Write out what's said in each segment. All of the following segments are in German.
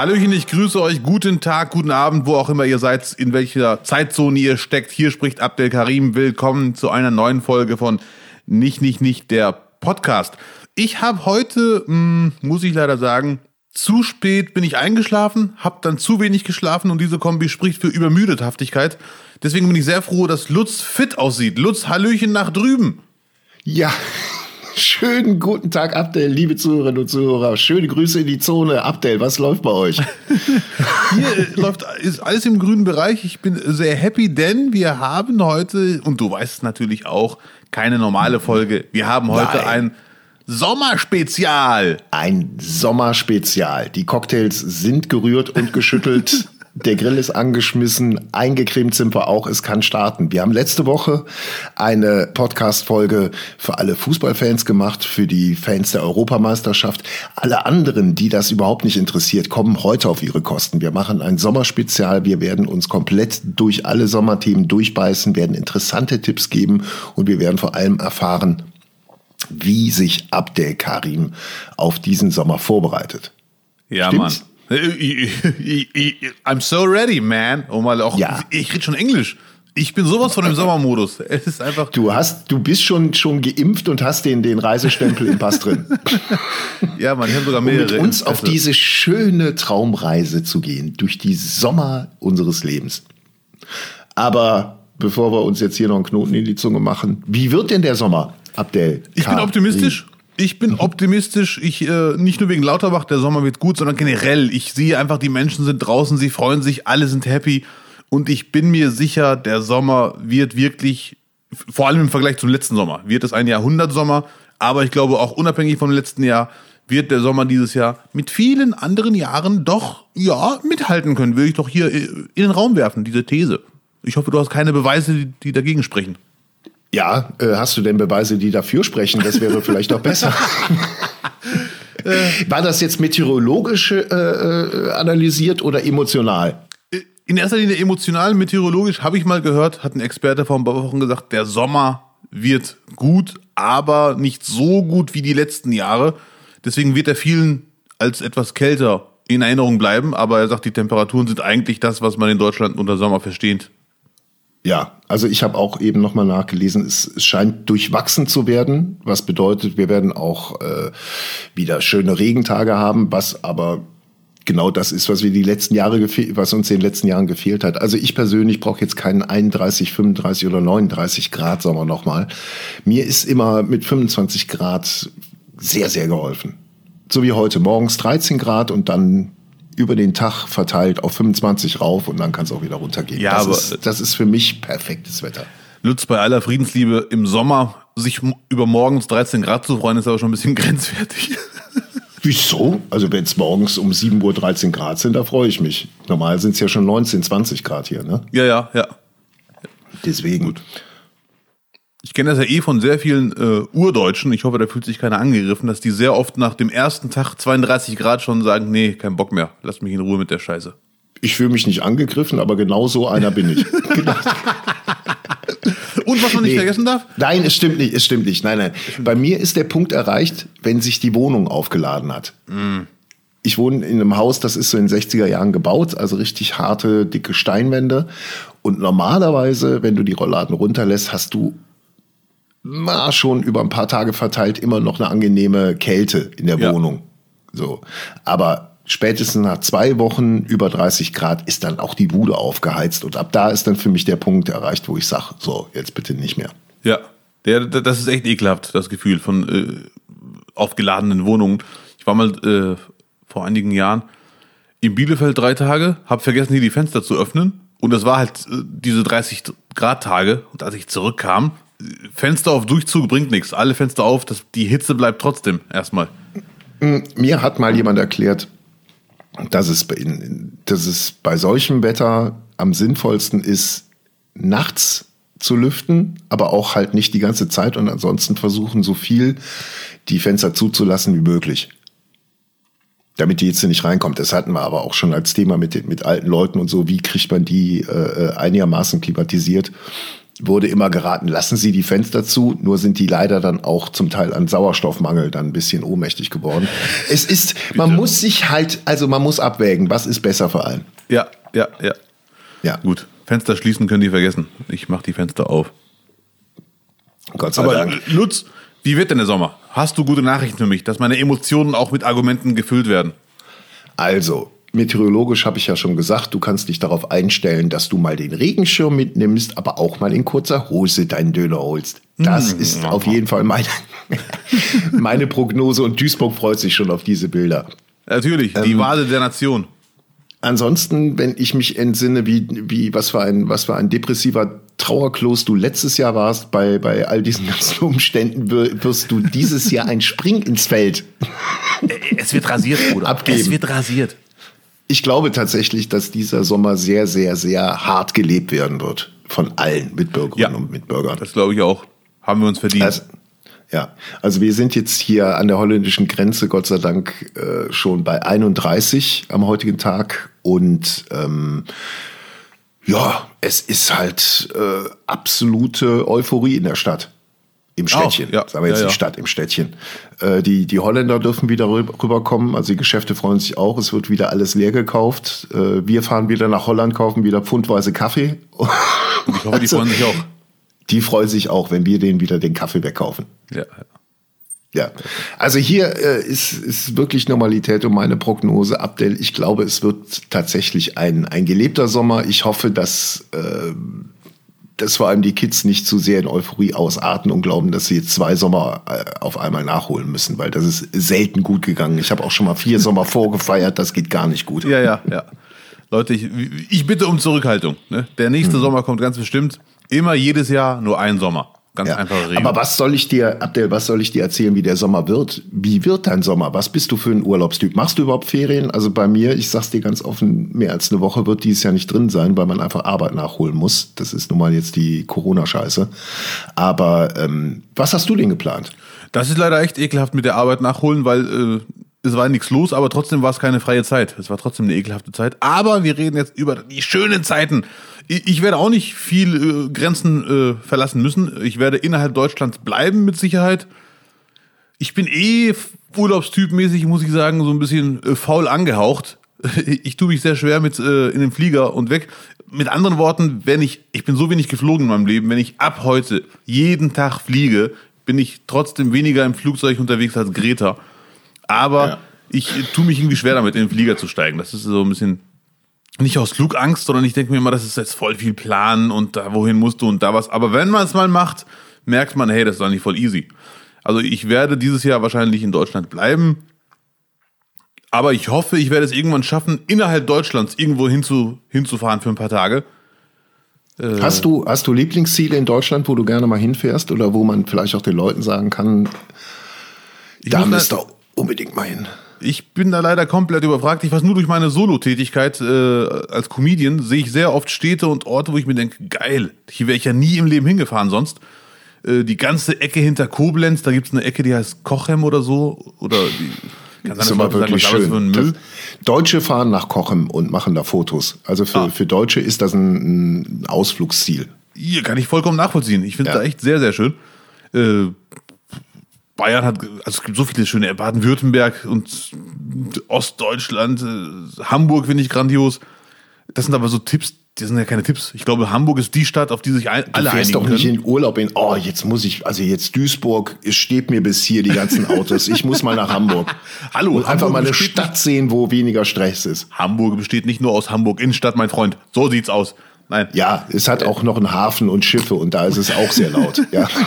Hallöchen, ich grüße euch. Guten Tag, guten Abend, wo auch immer ihr seid, in welcher Zeitzone ihr steckt. Hier spricht Abdel Karim. Willkommen zu einer neuen Folge von Nicht, Nicht, Nicht, der Podcast. Ich habe heute, mh, hm, muss ich leider sagen, zu spät bin ich eingeschlafen, habe dann zu wenig geschlafen und diese Kombi spricht für Übermüdethaftigkeit. Deswegen bin ich sehr froh, dass Lutz fit aussieht. Lutz, Hallöchen nach drüben. Ja, Schönen guten Tag, Abdel, liebe Zuhörerinnen und Zuhörer. Schöne Grüße in die Zone. Abdel, was läuft bei euch? Hier läuft ist alles im grünen Bereich. Ich bin sehr happy, denn wir haben heute, und du weißt es natürlich auch, keine normale Folge. Wir haben heute Nein. ein Sommerspezial. Ein Sommerspezial. Die Cocktails sind gerührt und geschüttelt. Der Grill ist angeschmissen, eingecremt sind wir auch, es kann starten. Wir haben letzte Woche eine Podcast-Folge für alle Fußballfans gemacht, für die Fans der Europameisterschaft. Alle anderen, die das überhaupt nicht interessiert, kommen heute auf ihre Kosten. Wir machen ein Sommerspezial, wir werden uns komplett durch alle Sommerthemen durchbeißen, werden interessante Tipps geben und wir werden vor allem erfahren, wie sich Abdel Karim auf diesen Sommer vorbereitet. Ja, Stimmt's? Mann. I'm so ready, man. Oh mal auch, ja. ich rede schon Englisch. Ich bin sowas von dem Sommermodus. Es ist einfach. Du hast, du bist schon, schon geimpft und hast den, den Reisestempel im Pass drin. ja, man, ich habe sogar mehrere. Um mit uns auf diese schöne Traumreise zu gehen, durch die Sommer unseres Lebens. Aber bevor wir uns jetzt hier noch einen Knoten in die Zunge machen, wie wird denn der Sommer, Abdel? Ich bin optimistisch. Ich bin optimistisch. Ich äh, nicht nur wegen Lauterbach, der Sommer wird gut, sondern generell. Ich sehe einfach, die Menschen sind draußen, sie freuen sich, alle sind happy. Und ich bin mir sicher, der Sommer wird wirklich, vor allem im Vergleich zum letzten Sommer, wird es ein Jahrhundertsommer. Aber ich glaube auch unabhängig vom letzten Jahr wird der Sommer dieses Jahr mit vielen anderen Jahren doch, ja, mithalten können. Würde ich doch hier äh, in den Raum werfen, diese These. Ich hoffe, du hast keine Beweise, die, die dagegen sprechen. Ja, äh, hast du denn Beweise, die dafür sprechen? Das wäre vielleicht auch besser. War das jetzt meteorologisch äh, äh, analysiert oder emotional? In erster Linie emotional, meteorologisch habe ich mal gehört, hat ein Experte vor ein paar Wochen gesagt, der Sommer wird gut, aber nicht so gut wie die letzten Jahre. Deswegen wird er vielen als etwas kälter in Erinnerung bleiben, aber er sagt, die Temperaturen sind eigentlich das, was man in Deutschland unter Sommer versteht. Ja, also ich habe auch eben nochmal nachgelesen, es, es, scheint durchwachsen zu werden, was bedeutet, wir werden auch äh, wieder schöne Regentage haben, was aber genau das ist, was wir die letzten Jahre was uns in den letzten Jahren gefehlt hat. Also ich persönlich brauche jetzt keinen 31, 35 oder 39 Grad Sommer nochmal. Mir ist immer mit 25 Grad sehr, sehr geholfen. So wie heute morgens 13 Grad und dann über den Tag verteilt auf 25 rauf und dann kann es auch wieder runtergehen. Ja, das, aber ist, das ist für mich perfektes Wetter. Lutz, bei aller Friedensliebe im Sommer sich über morgens 13 Grad zu freuen, ist aber schon ein bisschen grenzwertig. Wieso? Also wenn es morgens um 7 Uhr 13 Grad sind, da freue ich mich. Normal sind es ja schon 19, 20 Grad hier, ne? Ja, ja, ja. Deswegen. Gut. Ich kenne das ja eh von sehr vielen äh, Urdeutschen, ich hoffe, da fühlt sich keiner angegriffen, dass die sehr oft nach dem ersten Tag 32 Grad schon sagen, nee, kein Bock mehr, lass mich in Ruhe mit der Scheiße. Ich fühle mich nicht angegriffen, aber genau so einer bin ich. genau. Und was man nicht nee. vergessen darf? Nein, es stimmt nicht, es stimmt nicht. Nein, nein. Bei mir ist der Punkt erreicht, wenn sich die Wohnung aufgeladen hat. Mm. Ich wohne in einem Haus, das ist so in den 60er Jahren gebaut, also richtig harte, dicke Steinwände. Und normalerweise, wenn du die Rollladen runterlässt, hast du na, schon über ein paar Tage verteilt immer noch eine angenehme Kälte in der ja. Wohnung. So. Aber spätestens nach zwei Wochen über 30 Grad ist dann auch die Bude aufgeheizt. Und ab da ist dann für mich der Punkt erreicht, wo ich sage, so, jetzt bitte nicht mehr. Ja, der, das ist echt ekelhaft, das Gefühl von äh, aufgeladenen Wohnungen. Ich war mal äh, vor einigen Jahren in Bielefeld drei Tage, habe vergessen, hier die Fenster zu öffnen. Und das war halt äh, diese 30 Grad Tage. Und als ich zurückkam, Fenster auf Durchzug bringt nichts. Alle Fenster auf, das, die Hitze bleibt trotzdem erstmal. Hm, mir hat mal jemand erklärt, dass es, bei, dass es bei solchem Wetter am sinnvollsten ist, nachts zu lüften, aber auch halt nicht die ganze Zeit und ansonsten versuchen, so viel die Fenster zuzulassen wie möglich. Damit die Hitze nicht reinkommt. Das hatten wir aber auch schon als Thema mit, mit alten Leuten und so. Wie kriegt man die äh, äh einigermaßen klimatisiert? Wurde immer geraten, lassen Sie die Fenster zu, nur sind die leider dann auch zum Teil an Sauerstoffmangel dann ein bisschen ohnmächtig geworden. Es ist, man muss sich halt, also man muss abwägen, was ist besser für einen. Ja, ja, ja. Ja, Gut, Fenster schließen können die vergessen. Ich mache die Fenster auf. Gott sei Aber Dank. Lutz, wie wird denn der Sommer? Hast du gute Nachrichten für mich, dass meine Emotionen auch mit Argumenten gefüllt werden? Also, meteorologisch habe ich ja schon gesagt, du kannst dich darauf einstellen, dass du mal den Regenschirm mitnimmst, aber auch mal in kurzer Hose deinen Döner holst. Das ist auf jeden Fall meine, meine Prognose und Duisburg freut sich schon auf diese Bilder. Natürlich, die Wade der Nation. Ansonsten, wenn ich mich entsinne, wie, wie, was für ein, was für ein depressiver Trauerklos du letztes Jahr warst, bei, bei all diesen ganzen Umständen wir- wirst du dieses Jahr ein Spring ins Feld. Es wird rasiert, Bruder. Abgeben. Es wird rasiert. Ich glaube tatsächlich, dass dieser Sommer sehr, sehr, sehr hart gelebt werden wird. Von allen Mitbürgerinnen Ja. und Mitbürgern. Das glaube ich auch. Haben wir uns verdient. Also, ja, also wir sind jetzt hier an der holländischen Grenze, Gott sei Dank, äh, schon bei 31 am heutigen Tag. Und ähm, ja, es ist halt äh, absolute Euphorie in der Stadt. Im Städtchen, ja. sagen wir jetzt Ja, ja. die Stadt im Städtchen. Äh, die, die Holländer dürfen wieder rü- rüberkommen, also die Geschäfte freuen sich auch, es wird wieder alles leer gekauft. Äh, wir fahren wieder nach Holland, kaufen wieder pfundweise Kaffee. ich hoffe, die Also, freuen sich auch. Die freuen sich auch, wenn wir denen wieder den Kaffee wegkaufen. Ja. Ja, also hier äh, ist, ist wirklich Normalität und meine Prognose, Abdel, ich glaube, es wird tatsächlich ein, ein gelebter Sommer. Ich hoffe, dass, äh, dass vor allem die Kids nicht zu sehr in Euphorie ausarten und glauben, dass sie jetzt zwei Sommer äh, auf einmal nachholen müssen, weil das ist selten gut gegangen. Ich habe auch schon mal vier Sommer vorgefeiert, das geht gar nicht gut. Ja, ja, ja. Leute, ich, ich bitte um Zurückhaltung. Ne? Der nächste Mhm. Sommer kommt ganz bestimmt. Immer jedes Jahr nur ein Sommer. Ganz Ja. einfache Regel. Aber was soll ich dir, Abdel, was soll ich dir erzählen, wie der Sommer wird? Wie wird dein Sommer? Was bist du für ein Urlaubstyp? Machst du überhaupt Ferien? Also bei mir, ich sag's dir ganz offen, mehr als eine Woche wird dieses Jahr nicht drin sein, weil man einfach Arbeit nachholen muss. Das ist nun mal jetzt die Corona-Scheiße. Aber ähm, was hast du denn geplant? Das ist leider echt ekelhaft mit der Arbeit nachholen, weil äh, es war nichts los, aber trotzdem war es keine freie Zeit. Es war trotzdem eine ekelhafte Zeit. Aber wir reden jetzt über die schönen Zeiten. Ich, werde auch nicht viel äh, Grenzen äh, verlassen müssen. Ich werde innerhalb Deutschlands bleiben mit Sicherheit. Ich bin eh urlaubstypmäßig, muss ich sagen, so ein bisschen äh, faul angehaucht. Ich tue mich sehr schwer mit äh, in den Flieger und weg. Mit anderen Worten, wenn ich, ich bin so wenig geflogen in meinem Leben, wenn ich ab heute jeden Tag fliege, bin ich trotzdem weniger im Flugzeug unterwegs als Greta. Aber Ja. ich tue mich irgendwie schwer damit, in den Flieger zu steigen. Das ist so ein bisschen nicht aus Flugangst, sondern ich denke mir immer, das ist jetzt voll viel Planen und da wohin musst du und da was. Aber wenn man es mal macht, merkt man, hey, das ist nicht voll easy. Also ich werde dieses Jahr wahrscheinlich in Deutschland bleiben. Aber ich hoffe, ich werde es irgendwann schaffen, innerhalb Deutschlands irgendwo hinzu, hinzufahren für ein paar Tage. Äh. Hast du, hast du Lieblingsziele in Deutschland, wo du gerne mal hinfährst oder wo man vielleicht auch den Leuten sagen kann, Ich, da müsst ihr unbedingt mal hin? ich bin da leider komplett überfragt. Ich weiß nur durch meine Solo-Tätigkeit äh, als Comedian, sehe ich sehr oft Städte und Orte, wo ich mir denke, geil, hier wäre ich ja nie im Leben hingefahren sonst. Äh, die ganze Ecke hinter Koblenz, da gibt es eine Ecke, die heißt Kochem oder so. Oder die, kann Das ist immer wirklich sagen, schön. Das, Deutsche fahren nach Kochem und machen da Fotos. Also für, Ah. für Deutsche ist das ein, ein Ausflugsziel. Hier kann ich vollkommen nachvollziehen. Ich finde es Ja. da echt sehr, sehr schön. Äh, Bayern hat, also es gibt so viele schöne, Baden-Württemberg und Ostdeutschland, äh, Hamburg finde ich grandios. Das sind aber so Tipps, die sind ja keine Tipps. Ich glaube, Hamburg ist die Stadt, auf die sich ein, Du alle fährst einigen doch nicht können. in Urlaub in, oh, jetzt muss ich, also jetzt Duisburg, es steht mir bis hier die ganzen Autos. Ich muss mal nach Hamburg. Hallo, und einfach mal eine Stadt sehen, wo weniger Stress ist. Hamburg besteht nicht nur aus Hamburg Innenstadt, mein Freund. So sieht's aus. Nein. Ja, es hat auch noch einen Hafen und Schiffe und da ist es auch sehr laut. Ja.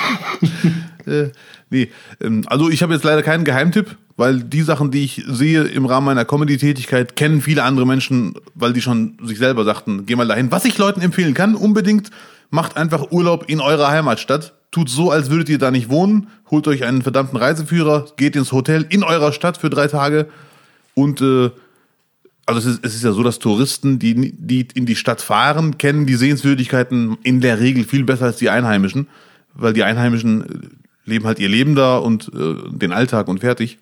Nee, ähm, also ich habe jetzt leider keinen Geheimtipp, weil die Sachen, die ich sehe im Rahmen meiner Comedy-Tätigkeit, kennen viele andere Menschen, weil die schon sich selber sagten, geh mal dahin. Was ich Leuten empfehlen kann, unbedingt, macht einfach Urlaub in eurer Heimatstadt. Tut so, als würdet ihr da nicht wohnen. Holt euch einen verdammten Reiseführer, geht ins Hotel in eurer Stadt für drei Tage und äh, also es ist, es ist ja so, dass Touristen, die, die in die Stadt fahren, kennen die Sehenswürdigkeiten in der Regel viel besser als die Einheimischen, weil die Einheimischen leben halt ihr Leben da und äh, den Alltag und fertig.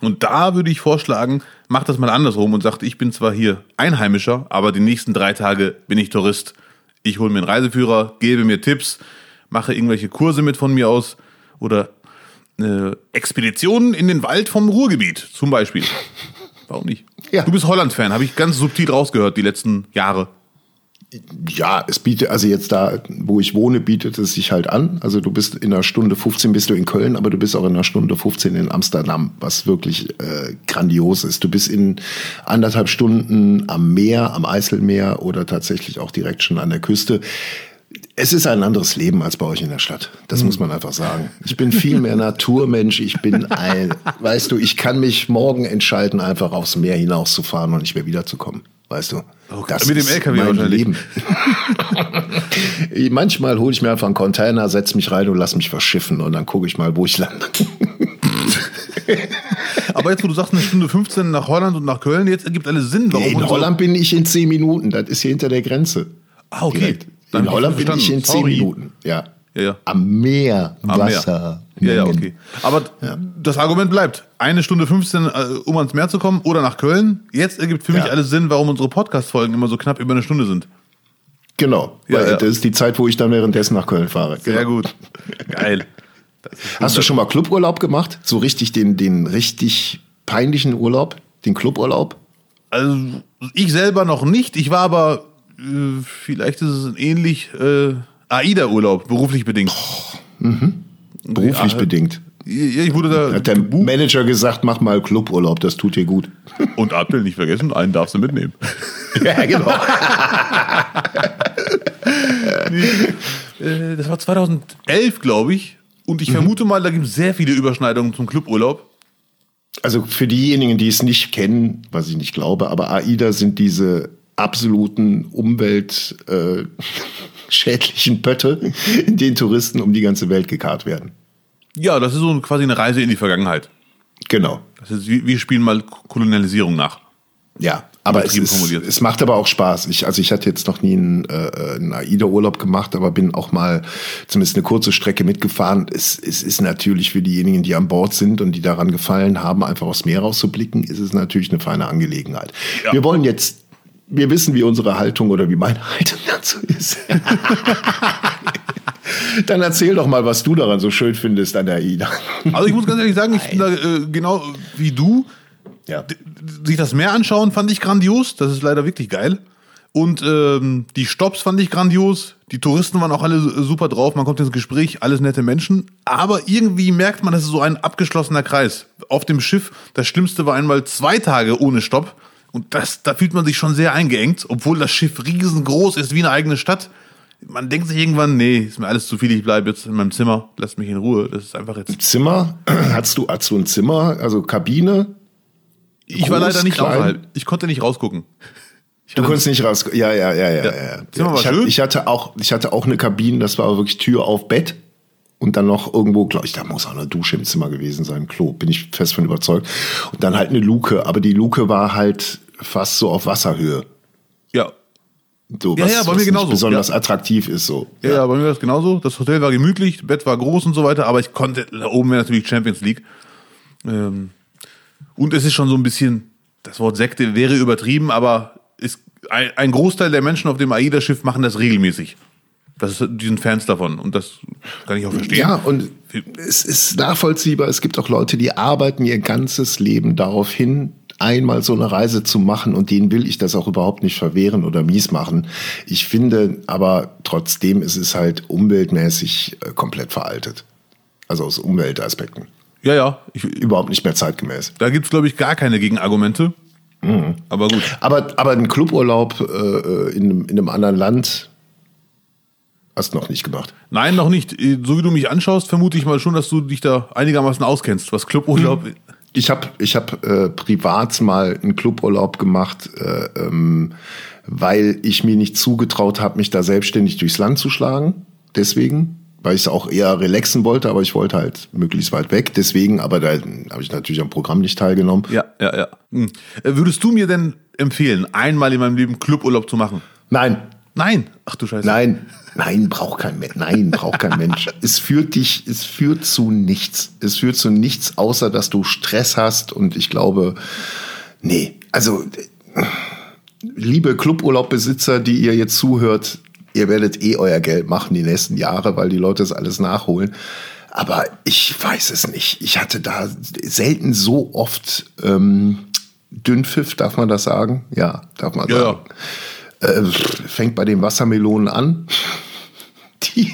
Und da würde ich vorschlagen, macht das mal andersrum und sagt, ich bin zwar hier Einheimischer, aber die nächsten drei Tage bin ich Tourist. Ich hole mir einen Reiseführer, gebe mir Tipps, mache irgendwelche Kurse mit von mir aus oder äh, Expeditionen in den Wald vom Ruhrgebiet zum Beispiel. Warum nicht? Ja. Du bist Holland-Fan, habe ich ganz subtil rausgehört die letzten Jahre. Ja, es bietet, also jetzt da, wo ich wohne, bietet es sich halt an. Also du bist in einer Stunde 15 bist du in Köln, aber du bist auch in einer Stunde 15 in Amsterdam, was wirklich äh, grandios ist. Du bist in anderthalb Stunden am Meer, am Eiselmeer oder tatsächlich auch direkt schon an der Küste. Es ist ein anderes Leben als bei euch in der Stadt. Das muss man einfach sagen. Ich bin viel mehr Naturmensch. Ich bin ein, weißt du, ich kann mich morgen entscheiden, einfach aufs Meer hinauszufahren und nicht mehr wiederzukommen. Weißt du? Okay. Mit dem LKW wahrscheinlich. Leben. Manchmal hole ich mir einfach einen Container, setze mich rein und lass mich verschiffen und dann gucke ich mal, wo ich lande. Aber jetzt, wo du sagst, eine Stunde 15 nach Holland und nach Köln, jetzt ergibt alles Sinn. Warum In unsere- Holland bin ich in zehn Minuten. Das ist hier hinter der Grenze. Ah, okay. In Holland bin ich in zehn Sorry. Minuten. Ja. Ja, ja. Am Meer, Am Meer. Wasser. Ja, ja, Mengen. okay. Aber das Argument bleibt. Eine Stunde 15, äh, um ans Meer zu kommen oder nach Köln. Jetzt ergibt für mich Ja. alles Sinn, warum unsere Podcast-Folgen immer so knapp über eine Stunde sind. Genau. Ja, weil ja. Das ist die Zeit, wo ich dann währenddessen nach Köln fahre. Sehr Genau. gut. Geil. Hast du schon mal Cluburlaub gemacht? So richtig den, den richtig peinlichen Urlaub? Den Cluburlaub? Also, ich selber noch nicht. Ich war aber, äh, vielleicht ist es ähnlich, äh, AIDA-Urlaub, beruflich bedingt. Beruflich Ja. bedingt. Ich wurde da Hat der gebucht. Manager gesagt, mach mal Cluburlaub, das tut dir gut. Und Abdel nicht vergessen, einen darfst du mitnehmen. ja, genau. Äh, das war 2011, glaube ich. Und Mhm. ich vermute mal, da gibt es sehr viele Überschneidungen zum Cluburlaub. Also für diejenigen, die es nicht kennen, was ich nicht glaube, aber AIDA sind diese absoluten umweltschädlichen äh, schädlichen Pötte, in denen Touristen um die ganze Welt gekarrt werden. Ja, das ist so quasi eine Reise in die Vergangenheit. Genau. Das ist, wir spielen mal Kolonialisierung nach. Ja, aber es, ist, es macht aber auch Spaß. Ich, also ich hatte jetzt noch nie einen, äh, einen AIDA-Urlaub gemacht, aber bin auch mal zumindest eine kurze Strecke mitgefahren. Es, es ist natürlich für diejenigen, die an Bord sind und die daran gefallen haben, einfach aufs Meer rauszublicken, ist es natürlich eine feine Angelegenheit. Ja. Wir wollen jetzt, wir wissen, wie unsere Haltung oder wie meine Haltung dazu ist. Dann erzähl doch mal, was du daran so schön findest an der AIDA. Also ich muss ganz ehrlich sagen, ich bin da äh, genau wie du. Ja. Sich das Meer anschauen fand ich grandios. Das ist leider wirklich geil. Und ähm, die Stops fand ich grandios. Die Touristen waren auch alle super drauf. Man kommt ins Gespräch, alles nette Menschen. Aber irgendwie merkt man, das ist so ein abgeschlossener Kreis. Auf dem Schiff, das Schlimmste war einmal zwei Tage ohne Stopp. Und das, da fühlt man sich schon sehr eingeengt, obwohl das Schiff riesengroß ist wie eine eigene Stadt. Man denkt sich irgendwann, nee, ist mir alles zu viel, ich bleibe jetzt in meinem Zimmer, lasst mich in Ruhe. Das ist einfach jetzt. Zimmer? Hast du, hast du ein Zimmer, also Kabine? Ich war leider nicht klein? außerhalb. Ich konnte nicht rausgucken. Du konntest nicht raus. Ja, ja, ja, ja. ja. Zimmer war ich, hatte, schön. ich hatte auch, ich hatte auch eine Kabine, das war aber wirklich Tür auf Bett und dann noch irgendwo, glaube ich, da muss auch eine Dusche im Zimmer gewesen sein, Klo, bin ich fest von überzeugt. Und dann halt eine Luke, aber die Luke war halt fast so auf Wasserhöhe. ja. So, Ja, ja, bei mir genauso, besonders ja. attraktiv ist so. Ja, ja, bei mir war es genauso. Das Hotel war gemütlich, das Bett war groß und so weiter, aber ich konnte, da oben wäre natürlich Champions League. Ähm, und es ist schon so ein bisschen, das Wort Sekte wäre übertrieben, aber ist, ein, ein Großteil der Menschen auf dem AIDA-Schiff machen das regelmäßig. Das ist, die sind Fans davon und das kann ich auch verstehen. Ja, und es ist nachvollziehbar. Es gibt auch Leute, die arbeiten ihr ganzes Leben darauf hin, einmal so eine Reise zu machen und denen will ich das auch überhaupt nicht verwehren oder mies machen. Ich finde aber trotzdem ist es halt umweltmäßig äh, komplett veraltet. Also aus Umweltaspekten. ja, ja. Ich, Überhaupt nicht mehr zeitgemäß. da gibt es, glaube ich, gar keine Gegenargumente. Mhm. Aber gut. Aber, aber ein Cluburlaub äh, in, einem- in einem anderen Land hast du noch nicht gemacht. Nein, noch nicht. So wie du mich anschaust, vermute ich mal schon, dass du dich da einigermaßen auskennst, was Cluburlaub. Ich habe ich hab, äh, privat mal einen Cluburlaub gemacht, äh, ähm, weil ich mir nicht zugetraut habe, mich da selbstständig durchs Land zu schlagen. Deswegen, weil ich es auch eher relaxen wollte, aber ich wollte halt möglichst weit weg. Deswegen, aber da habe ich natürlich am Programm nicht teilgenommen. Ja, ja, ja. Hm. Äh, Würdest du mir denn empfehlen, einmal in meinem Leben Cluburlaub zu machen? Nein, Nein. Ach du Scheiße. nein, nein, braucht kein Mensch. Nein, braucht kein Mensch. Es führt dich, es führt zu nichts. Es führt zu nichts, außer dass du Stress hast. Und ich glaube, nee, also liebe Cluburlaubbesitzer, die ihr jetzt zuhört, ihr werdet eh euer Geld machen die nächsten Jahre, weil die Leute das alles nachholen. Aber ich weiß es nicht. Ich hatte da selten so oft ähm, Dünnpfiff, darf man das sagen? Ja, darf man Ja, sagen. Äh, fängt bei den Wassermelonen an. Die,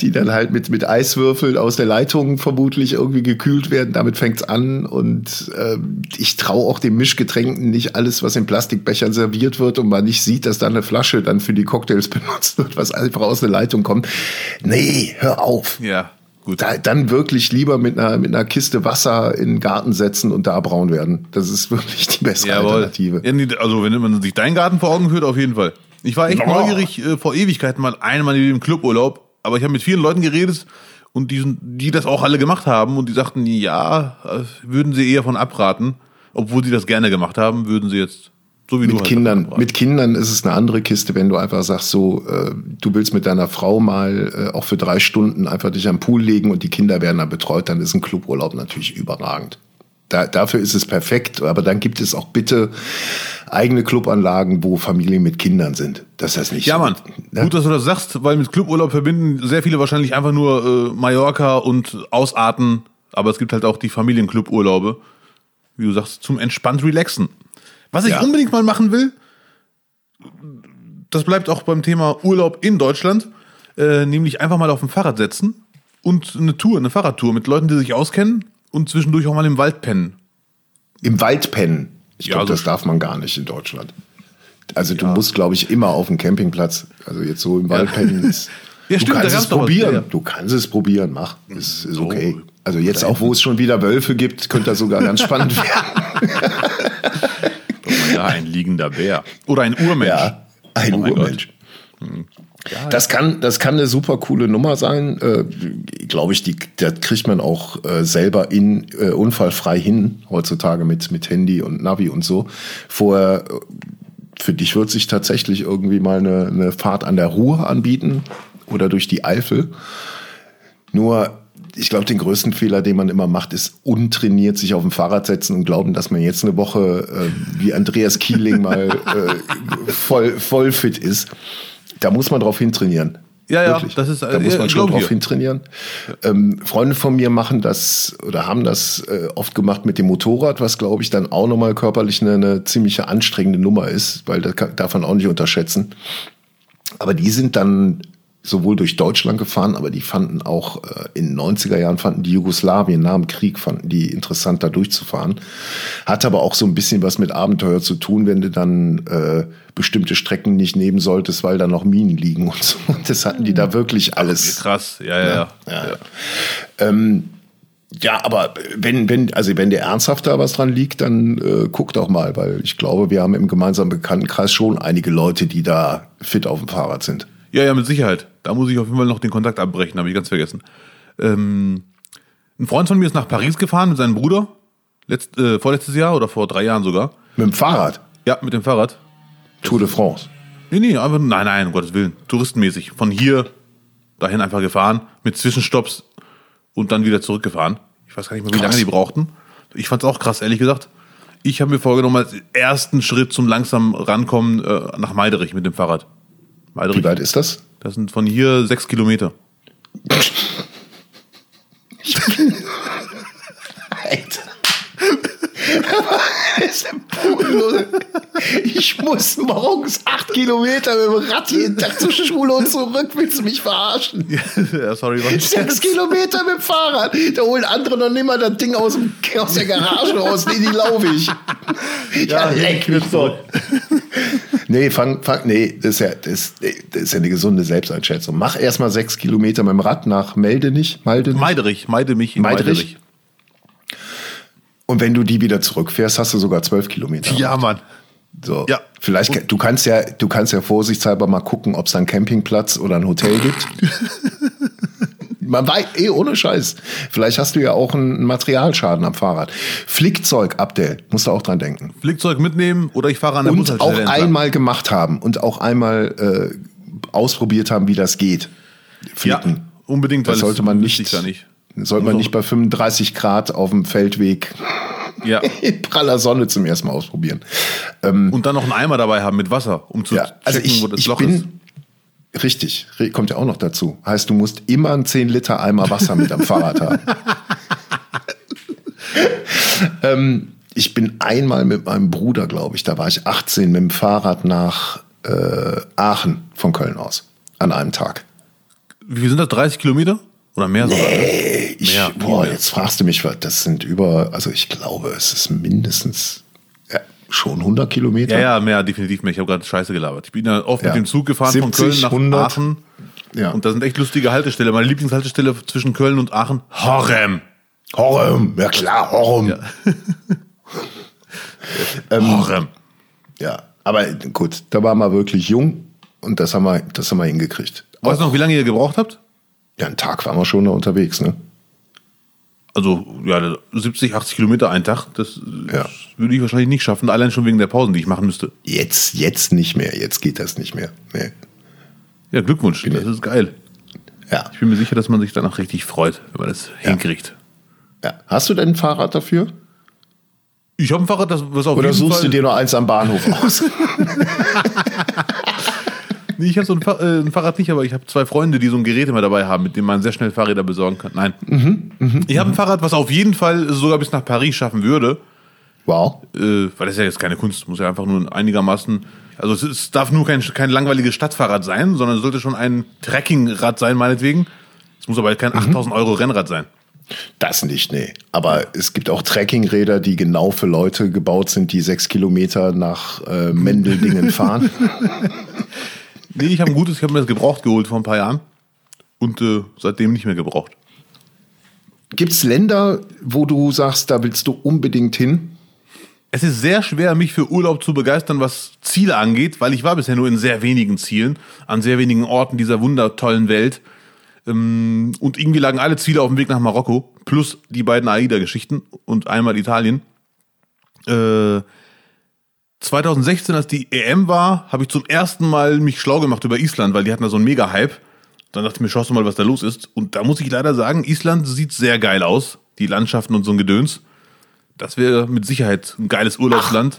die dann halt mit, mit Eiswürfeln aus der Leitung vermutlich irgendwie gekühlt werden. Damit fängt's an. Und ähm, ich traue auch den Mischgetränken nicht alles, was in Plastikbechern serviert wird und man nicht sieht, dass da eine Flasche dann für die Cocktails benutzt wird, was einfach aus der Leitung kommt. Nee, hör auf. Ja, gut. Da, dann wirklich lieber mit einer, mit einer Kiste Wasser in den Garten setzen und da braun werden. Das ist wirklich die bessere Jawohl. Alternative. Also, wenn man sich deinen Garten vor Augen führt, auf jeden Fall. Ich war echt Ja. neugierig äh, vor Ewigkeiten mal einmal in dem Cluburlaub, aber ich habe mit vielen Leuten geredet und die, die das auch alle gemacht haben und die sagten, ja, äh, würden sie eher von abraten, obwohl sie das gerne gemacht haben, würden sie jetzt so wie du Mit halt Kindern, mit Kindern ist es eine andere Kiste, wenn du einfach sagst, so, äh, du willst mit deiner Frau mal äh, auch für drei Stunden einfach dich am Pool legen und die Kinder werden dann betreut, dann ist ein Cluburlaub natürlich überragend. Da, dafür ist es perfekt, aber dann gibt es auch bitte eigene Clubanlagen, wo Familien mit Kindern sind. Das ist das nicht. Ja, Mann. Ne? Gut, dass du das sagst, weil mit Cluburlaub verbinden sehr viele wahrscheinlich einfach nur äh, Mallorca und Ausarten, aber es gibt halt auch die Familiencluburlaube, wie du sagst, zum entspannt relaxen. Was ich Ja. unbedingt mal machen will, das bleibt auch beim Thema Urlaub in Deutschland, äh, nämlich einfach mal auf dem Fahrrad setzen und eine Tour, eine Fahrradtour mit Leuten, die sich auskennen und zwischendurch auch mal im Wald pennen. Im Wald pennen. Ich Ja, glaube, also- das darf man gar nicht in Deutschland. Also du musst, glaube ich, immer auf dem Campingplatz. Also jetzt so im Wald pennen ist. Ja, du stimmt, kannst es was, probieren. ja. Du kannst es probieren, mach. Ist, ist So. okay. Also jetzt auch, wo es schon wieder Wölfe gibt, könnte das sogar ganz spannend werden. Ja, ein liegender Bär. Oder ein Urmensch. Ja, ein Oh Urmensch. Das kann, das kann eine super coole Nummer sein. Äh, Glaube ich, die, das kriegt man auch äh, selber in äh, unfallfrei hin heutzutage mit mit Handy und Navi und so. Vorher äh, für dich wird sich tatsächlich irgendwie mal eine, eine Fahrt an der Ruhr anbieten oder durch die Eifel. Nur, ich glaube, den größten Fehler, den man immer macht, ist untrainiert sich auf dem Fahrrad setzen und glauben, dass man jetzt eine Woche äh, wie Andreas Kieling mal äh, voll, voll fit ist. Da muss man drauf hintrainieren. Ja, ja, Wirklich. das ist, da äh, muss ja, man schon drauf hintrainieren. Ähm, Freunde von mir machen das oder haben das äh, oft gemacht mit dem Motorrad, was glaube ich dann auch nochmal körperlich eine, eine ziemliche anstrengende Nummer ist, weil das kann, darf man auch nicht unterschätzen. Aber die sind dann sowohl durch Deutschland gefahren, aber die fanden auch äh, in den 90er Jahren fanden die Jugoslawien nach dem Krieg fanden die interessant da durchzufahren. Hat aber auch so ein bisschen was mit Abenteuer zu tun, wenn du dann äh, bestimmte Strecken nicht nehmen solltest, weil da noch Minen liegen und so. Das hatten die da wirklich alles. Krass, ja, ja, ja. Ja, Ähm, ja, aber wenn, wenn, also wenn dir ernsthaft da was dran liegt, dann äh, guck doch mal, weil ich glaube, wir haben im gemeinsamen Bekanntenkreis schon einige Leute, die da fit auf dem Fahrrad sind. Ja, ja, mit Sicherheit. Da muss ich auf jeden Fall noch den Kontakt abbrechen, habe ich ganz vergessen. Ähm, ein Freund von mir ist nach Paris gefahren mit seinem Bruder. Letzt, äh, vorletztes Jahr oder vor drei Jahren sogar. Mit dem Fahrrad, Ja, mit dem Fahrrad. Tour de France. Nee, nee, einfach, nein, nein, um Gottes Willen. Touristenmäßig. Von hier dahin einfach gefahren, mit Zwischenstopps und dann wieder zurückgefahren. Ich weiß gar nicht mehr, wie Krass. lange die brauchten. Ich fand's auch krass, ehrlich gesagt. Ich habe mir vorgenommen, als ersten Schritt zum langsam rankommen äh, nach Meiderich mit dem Fahrrad. Wie weit ist das? das sind von hier sechs Kilometer. Ich muss morgens acht Kilometer mit dem Rad jeden Tag zur Schule und zurück. Willst du mich verarschen? ja, sorry, war Sechs Kilometer mit dem Fahrrad. Da holen andere noch nicht mal das Ding aus, dem, aus der Garage raus. Nee, die laufe ich. Ja, leck mich doch. Nee, fang, fang, nee, das ist ja, das, das ist ja eine gesunde Selbsteinschätzung. Mach erstmal sechs Kilometer mit dem Rad nach Meldenich, Maldenich. Meiderich, meide mich in Meiderich? Meiderich. Und wenn du die wieder zurückfährst, hast du sogar zwölf Kilometer. Ja, Mann. So. Ja. Vielleicht, du kannst ja, du kannst ja vorsichtshalber mal gucken, ob es einen Campingplatz oder ein Hotel gibt. Man weiß, eh, ohne Scheiß. Vielleicht hast du ja auch einen Materialschaden am Fahrrad. Flickzeug, Abdel, musst du auch dran denken. Flickzeug mitnehmen oder ich fahre an der Und auch entlang. einmal gemacht haben und auch einmal äh, ausprobiert haben, wie das geht. Ja, Flicken. unbedingt, Das weil sollte man nicht, nicht. Sollte man Muss nicht bei 35 Grad auf dem Feldweg Ja. In praller Sonne zum ersten Mal ausprobieren. Und dann noch einen Eimer dabei haben mit Wasser, um zu Ja, also checken, ich, wo das ich Loch ist. bin richtig, re- kommt ja auch noch dazu. Heißt, du musst immer einen 10 Liter Eimer Wasser mit am Fahrrad haben. ähm, ich bin einmal mit meinem Bruder, glaube ich, da war ich 18 mit dem Fahrrad nach äh, Aachen von Köln aus an einem Tag. Wie sind das? 30 Kilometer? Oder mehr sogar? Ey, ich, Mehr, boah, mehr. jetzt fragst du mich, was, das sind über, also ich glaube, es ist mindestens ja, schon 100 Kilometer. Ja, ja, mehr, definitiv mehr. Ich habe gerade Scheiße gelabert. Ich bin ja oft Ja. mit dem Zug gefahren 70, von Köln nach 100. Aachen. Ja. Und da sind echt lustige Haltestellen. Meine Lieblingshaltestelle zwischen Köln und Aachen, Horem. Horem, ja klar, Horem. Ja. Ähm, Horem. Ja, aber gut, da waren wir wirklich jung und das haben wir, das haben wir hingekriegt. Weißt du noch, wie lange ihr gebraucht habt? Ja, einen Tag waren wir schon da unterwegs, ne? Also, ja, 70, 80 Kilometer ein Tag, das, Ja. würde ich wahrscheinlich nicht schaffen, allein schon wegen der Pausen, die ich machen müsste. Jetzt, jetzt nicht mehr, jetzt geht das nicht mehr. Nee. Ja, Glückwunsch, das ist geil. Ja, Ich bin mir sicher, dass man sich danach richtig freut, wenn man das hinkriegt. ja. Hast du denn ein Fahrrad dafür? Ich habe ein Fahrrad, das was auf Oder jeden suchst Fall, du dir noch eins am Bahnhof aus? Nee, ich habe so ein, Fa äh, ein Fahrrad nicht, aber ich habe zwei Freunde, die so ein Gerät immer dabei haben, mit dem man sehr schnell Fahrräder besorgen kann. Nein. Mhm, ich habe ein Fahrrad, was auf jeden Fall sogar bis nach Paris schaffen würde. wow. Äh, weil das ist ja jetzt keine Kunst, muss ja einfach nur einigermaßen. Also es, es darf nur kein, kein langweiliges Stadtfahrrad sein, sondern es sollte schon ein Trekkingrad sein, meinetwegen. Es muss aber halt kein 8000 Euro Rennrad sein. Das nicht, nee. Aber es gibt auch Trekkingräder, die genau für Leute gebaut sind, die sechs Kilometer nach äh, Mendeldingen fahren. Nee, ich habe ein gutes, ich habe mir das gebraucht geholt vor ein paar Jahren. Und äh, seitdem nicht mehr gebraucht. Gibt es Länder, wo du sagst, da willst du unbedingt hin? Es ist sehr schwer, mich für Urlaub zu begeistern, was Ziele angeht, weil ich war bisher nur in sehr wenigen Zielen, an sehr wenigen Orten dieser wundertollen Welt. Ähm, Und irgendwie lagen alle Ziele auf dem Weg nach Marokko, plus die beiden AIDA-Geschichten und einmal Italien. Äh, 2016, als die EM war, habe ich zum ersten Mal mich schlau gemacht über Island, weil die hatten da so einen Mega-Hype. Dann dachte ich mir, schaust du mal, was da los ist. Und da muss ich leider sagen, Island sieht sehr geil aus. Die Landschaften und so ein Gedöns. Das wäre mit Sicherheit ein geiles Urlaubsland.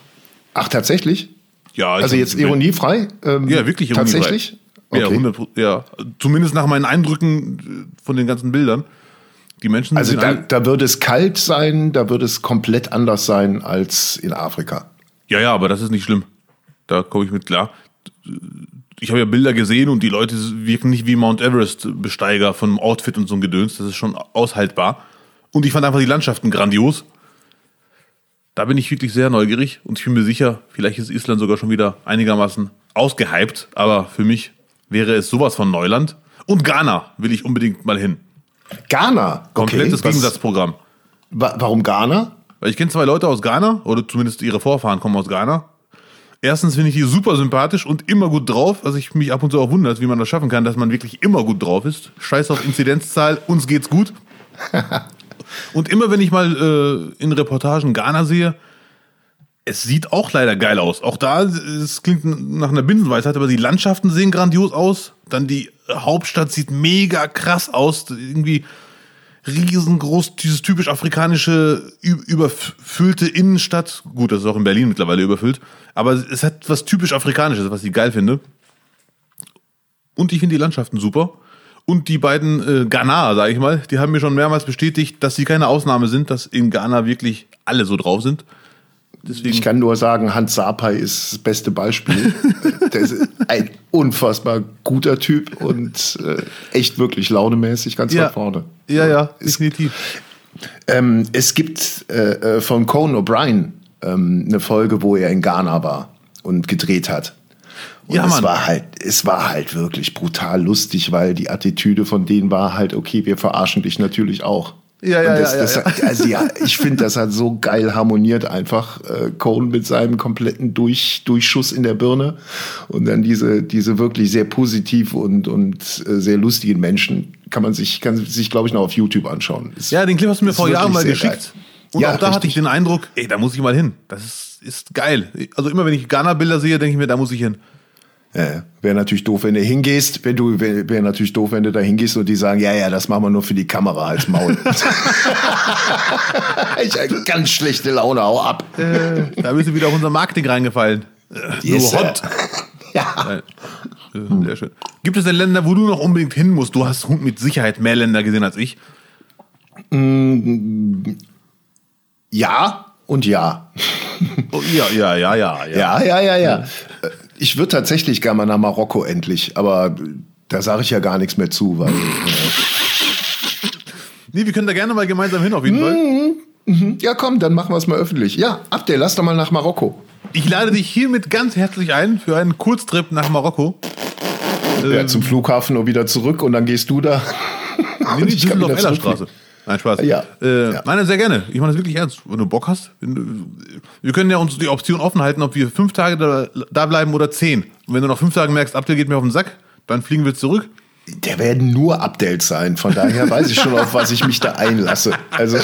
Ach, tatsächlich? Ja, ich- Also jetzt ironiefrei? Ähm, Ja, wirklich ironiefrei. Tatsächlich? Ja, Okay. 100, ja, zumindest nach meinen Eindrücken äh, von den ganzen Bildern. Die Menschen Also sind da, da würde es kalt sein, da würde es komplett anders sein als in Afrika. Ja, ja, aber das ist nicht schlimm. Da komme ich mit klar. Ich habe ja Bilder gesehen und die Leute wirken nicht wie Mount Everest-Besteiger von Outfit und so ein Gedöns. Das ist schon aushaltbar. Und ich fand einfach die Landschaften grandios. Da bin ich wirklich sehr neugierig und ich bin mir sicher, vielleicht ist Island sogar schon wieder einigermaßen ausgehypt, aber für mich wäre es sowas von Neuland. Und Ghana will ich unbedingt mal hin. Ghana. Komplettes okay. Gegensatzprogramm. Wa warum Ghana? Weil ich kenne zwei Leute aus Ghana, oder zumindest ihre Vorfahren kommen aus Ghana. Erstens finde ich die super sympathisch und immer gut drauf. Also ich mich ab und zu auch wundert, wie man das schaffen kann, dass man wirklich immer gut drauf ist. Scheiß auf Inzidenzzahl, uns geht's gut. und immer wenn ich mal äh, in Reportagen Ghana sehe, es sieht auch leider geil aus. Auch da, es klingt nach einer Binsenweisheit, aber die Landschaften sehen grandios aus. Dann die Hauptstadt sieht mega krass aus. Irgendwie riesengroß, dieses typisch afrikanische, überfüllte Innenstadt. Gut, das ist auch in Berlin mittlerweile überfüllt. Aber es hat was typisch Afrikanisches, was ich geil finde. Und ich finde die Landschaften super. Und die beiden äh, Ghanaer, sage ich mal, die haben mir schon mehrmals bestätigt, dass sie keine Ausnahme sind, dass in Ghana wirklich alle so drauf sind. Deswegen, Ich kann nur sagen, Hans Sapai ist das beste Beispiel. Der ist ein unfassbar guter Typ und äh, echt wirklich launemäßig ganz ja, weit vorne. ja, ja, Ist, definitiv. ähm, es gibt äh, äh, von Conan O'Brien ähm, eine Folge, wo er in Ghana war und gedreht hat. Und Ja, es war halt, es war halt wirklich brutal lustig, weil die Attitüde von denen war halt, okay, wir verarschen dich natürlich auch. Ja, ja, das, ja, das, ja, hat- Also ja, ich finde, das hat so geil harmoniert einfach. Äh, Cohn mit seinem kompletten Durch, Durchschuss in der Birne und dann diese, diese wirklich sehr positiv und, und äh, sehr lustigen Menschen kann man sich, kann sich, glaube ich, noch auf YouTube anschauen. Ist- Ja, den Clip hast du mir vor Jahren mal geschickt. geil. Und Ja, auch da hatte richtig. ich den Eindruck, ey, da muss ich mal hin. Das ist, ist geil. Also immer wenn ich Ghana-Bilder sehe, denke ich mir, da muss ich hin. Ja, wäre natürlich doof, wenn du hingehst, wenn du, wäre wär natürlich doof, wenn du da hingehst und die sagen, ja, ja, das machen wir nur für die Kamera als Maul. ich habe ganz schlechte Laune, hau ab. Äh, da bist du wieder auf unser Marketing reingefallen. Äh, Yes, so hot. Ja. Äh, Sehr schön. Gibt es denn Länder, wo du noch unbedingt hin musst? Du hast mit Sicherheit mehr Länder gesehen als ich. Ja und ja. Oh, ja, ja, ja, ja, ja. Ja, ja, ja, ja. Ich würde tatsächlich gerne mal nach Marokko endlich, aber da sage ich ja gar nichts mehr zu, weil. äh, Nee, wir können da gerne mal gemeinsam hin, auf jeden Fall. ja, komm, dann machen wir es mal öffentlich. Ja, Abdel, lass doch mal nach Marokko. Ich lade dich hiermit ganz herzlich ein für einen Kurztrip nach Marokko. Ja, zum Flughafen und wieder zurück und dann gehst du da. Nee, wieder Düsseldorf-Ellerstraße. Nein, Spaß. Ja. Äh, Ja. Nein, sehr gerne. Ich meine das wirklich ernst. Wenn du Bock hast. Wir können ja uns die Option offen halten, ob wir fünf Tage da, da bleiben oder zehn. Und wenn du nach fünf Tagen merkst, Abdel geht mir auf den Sack, dann fliegen wir zurück. Der werden nur Abdels sein. Von daher weiß ich schon, auf was ich mich da einlasse. Also.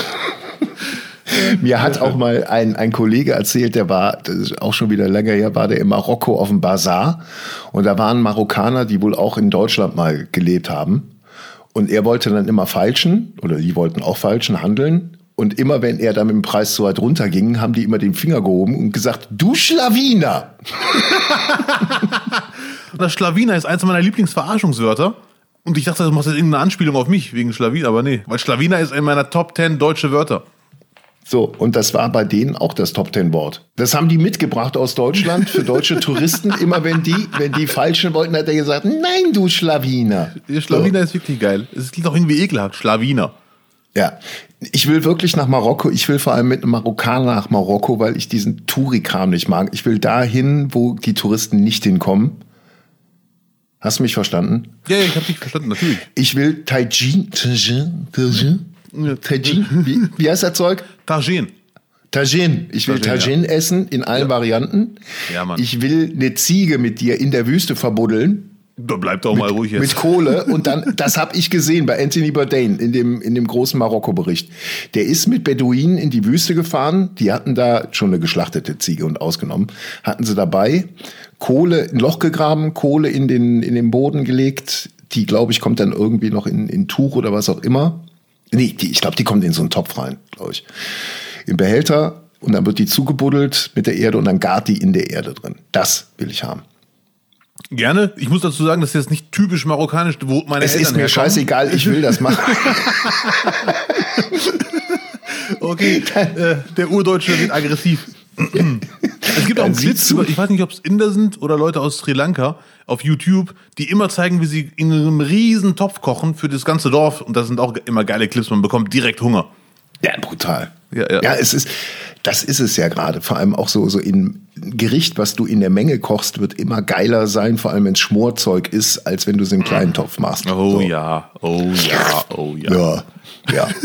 Mir hat auch mal ein, ein Kollege erzählt, der war, das ist auch schon wieder länger her, war der in Marokko auf dem Bazar. Und da waren Marokkaner, die wohl auch in Deutschland mal gelebt haben. Und er wollte dann immer falschen, oder die wollten auch falschen handeln. Und immer wenn er dann mit dem Preis zu weit runterging, haben die immer den Finger gehoben und gesagt, du Schlawiner. Das Schlawiner ist eins meiner Lieblingsverarschungswörter. Und ich dachte, du machst jetzt irgendeine Anspielung auf mich wegen Schlawiner, aber nee. Weil Schlawiner ist in meiner Top 10 deutsche Wörter. So, und das war bei denen auch das Top Ten Wort. Das haben die mitgebracht aus Deutschland für deutsche Touristen. Immer wenn die, wenn die falschen wollten, hat er gesagt, nein, du Schlawiner. Schlawiner ist wirklich geil. Es klingt auch irgendwie ekelhaft. Schlawiner. Ja, ich will wirklich nach Marokko. Ich will vor allem mit einem Marokkaner nach Marokko, weil ich diesen Touri-Kram nicht mag. Ich will dahin, wo die Touristen nicht hinkommen. Hast du mich verstanden? Ja, ich habe dich verstanden, natürlich. Ich will Tajin, Tajin, Tajin, Tajin. Wie, wie heißt das Zeug? Tagine. Tajin. Ich will Tagine, Tajin essen in allen Varianten. Ja, Mann. Ich will eine Ziege mit dir in der Wüste verbuddeln. Da bleibt doch mal ruhig jetzt. Mit Kohle und dann, das habe ich gesehen bei Anthony Bourdain in dem, in dem großen Marokko-Bericht. Der ist mit Beduinen in die Wüste gefahren. Die hatten da schon eine geschlachtete Ziege und ausgenommen. Hatten sie dabei Kohle, ein Loch gegraben, Kohle in den, in den Boden gelegt. Die, glaube ich, kommt dann irgendwie noch in, in Tuch oder was auch immer. Nee, die, ich glaube, die kommt in so einen Topf rein, glaube ich. Im Behälter und dann wird die zugebuddelt mit der Erde und dann gart die in der Erde drin. Das will ich haben. Gerne. Ich muss dazu sagen, das ist jetzt nicht typisch marokkanisch, wo meine Es Eltern ist mir herkommen. scheißegal, ich will das machen. Okay, äh, der Urdeutsche wird aggressiv. es gibt auch einen über, ich weiß nicht, ob es Inder sind oder Leute aus Sri Lanka auf YouTube, die immer zeigen, wie sie in einem riesen Topf kochen für das ganze Dorf. Und das sind auch immer geile Clips, man bekommt direkt Hunger. Ja, brutal. Ja, ja. ja, es ist, das ist es ja gerade. Vor allem auch so, so in Gericht, was du in der Menge kochst, wird immer geiler sein, vor allem wenn es Schmorzeug ist, als wenn du es im kleinen Topf machst. Oh so. ja, oh ja, oh ja. Ja, ja.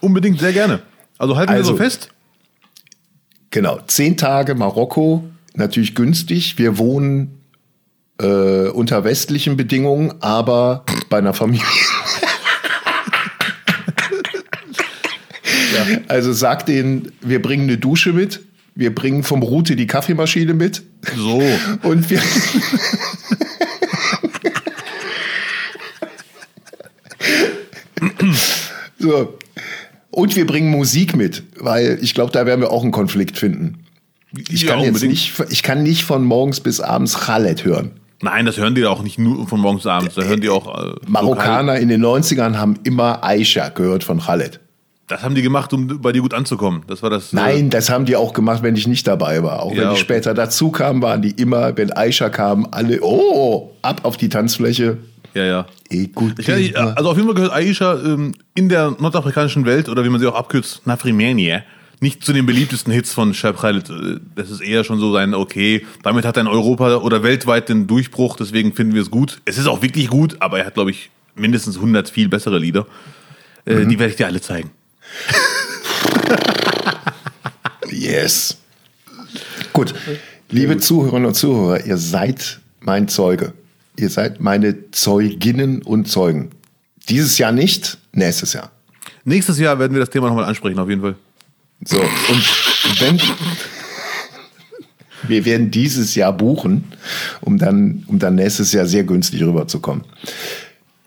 Unbedingt, sehr gerne. Also halten Also- wir so fest. genau. Zehn Tage Marokko, natürlich günstig. Wir wohnen äh, unter westlichen Bedingungen, aber bei einer Familie. Also sag denen, wir bringen eine Dusche mit, wir bringen vom Route die Kaffeemaschine mit So. und wir. so. Und wir bringen Musik mit, weil ich glaube, da werden wir auch einen Konflikt finden. Ich Ja, kann jetzt unbedingt. nicht, ich kann nicht von morgens bis abends Khaled hören. Nein, das hören die auch nicht nur von morgens bis abends. Da hören die auch. Äh, lokal. Marokkaner in den 90ern haben immer Aisha gehört von Khaled. Das haben die gemacht, um bei dir gut anzukommen. Das war das. äh, Nein, das haben die auch gemacht, wenn ich nicht dabei war. Auch Ja, wenn ich okay. später dazu kam, waren die immer, wenn Aisha kam, alle, oh, ab auf die Tanzfläche. Ja, ja. Eh, gut. Ich also auf jeden Fall gehört Aisha ähm, in der nordafrikanischen Welt, oder wie man sie auch abkürzt, Nafrimania, nicht zu den beliebtesten Hits von Shab Khaled. Äh, Das ist eher schon so sein, okay, damit hat er in Europa oder weltweit den Durchbruch, deswegen finden wir es gut. Es ist auch wirklich gut, aber er hat, glaube ich, mindestens 100 viel bessere Lieder. Äh, Die werde ich dir alle zeigen. Yes. Gut. Liebe Zuhörerinnen und Zuhörer, ihr seid mein Zeuge. Ihr seid meine Zeuginnen und Zeugen. Dieses Jahr nicht, nächstes Jahr. Nächstes Jahr werden wir das Thema nochmal ansprechen, auf jeden Fall. So, und wenn. wir werden dieses Jahr buchen, um dann, um dann nächstes Jahr sehr günstig rüberzukommen.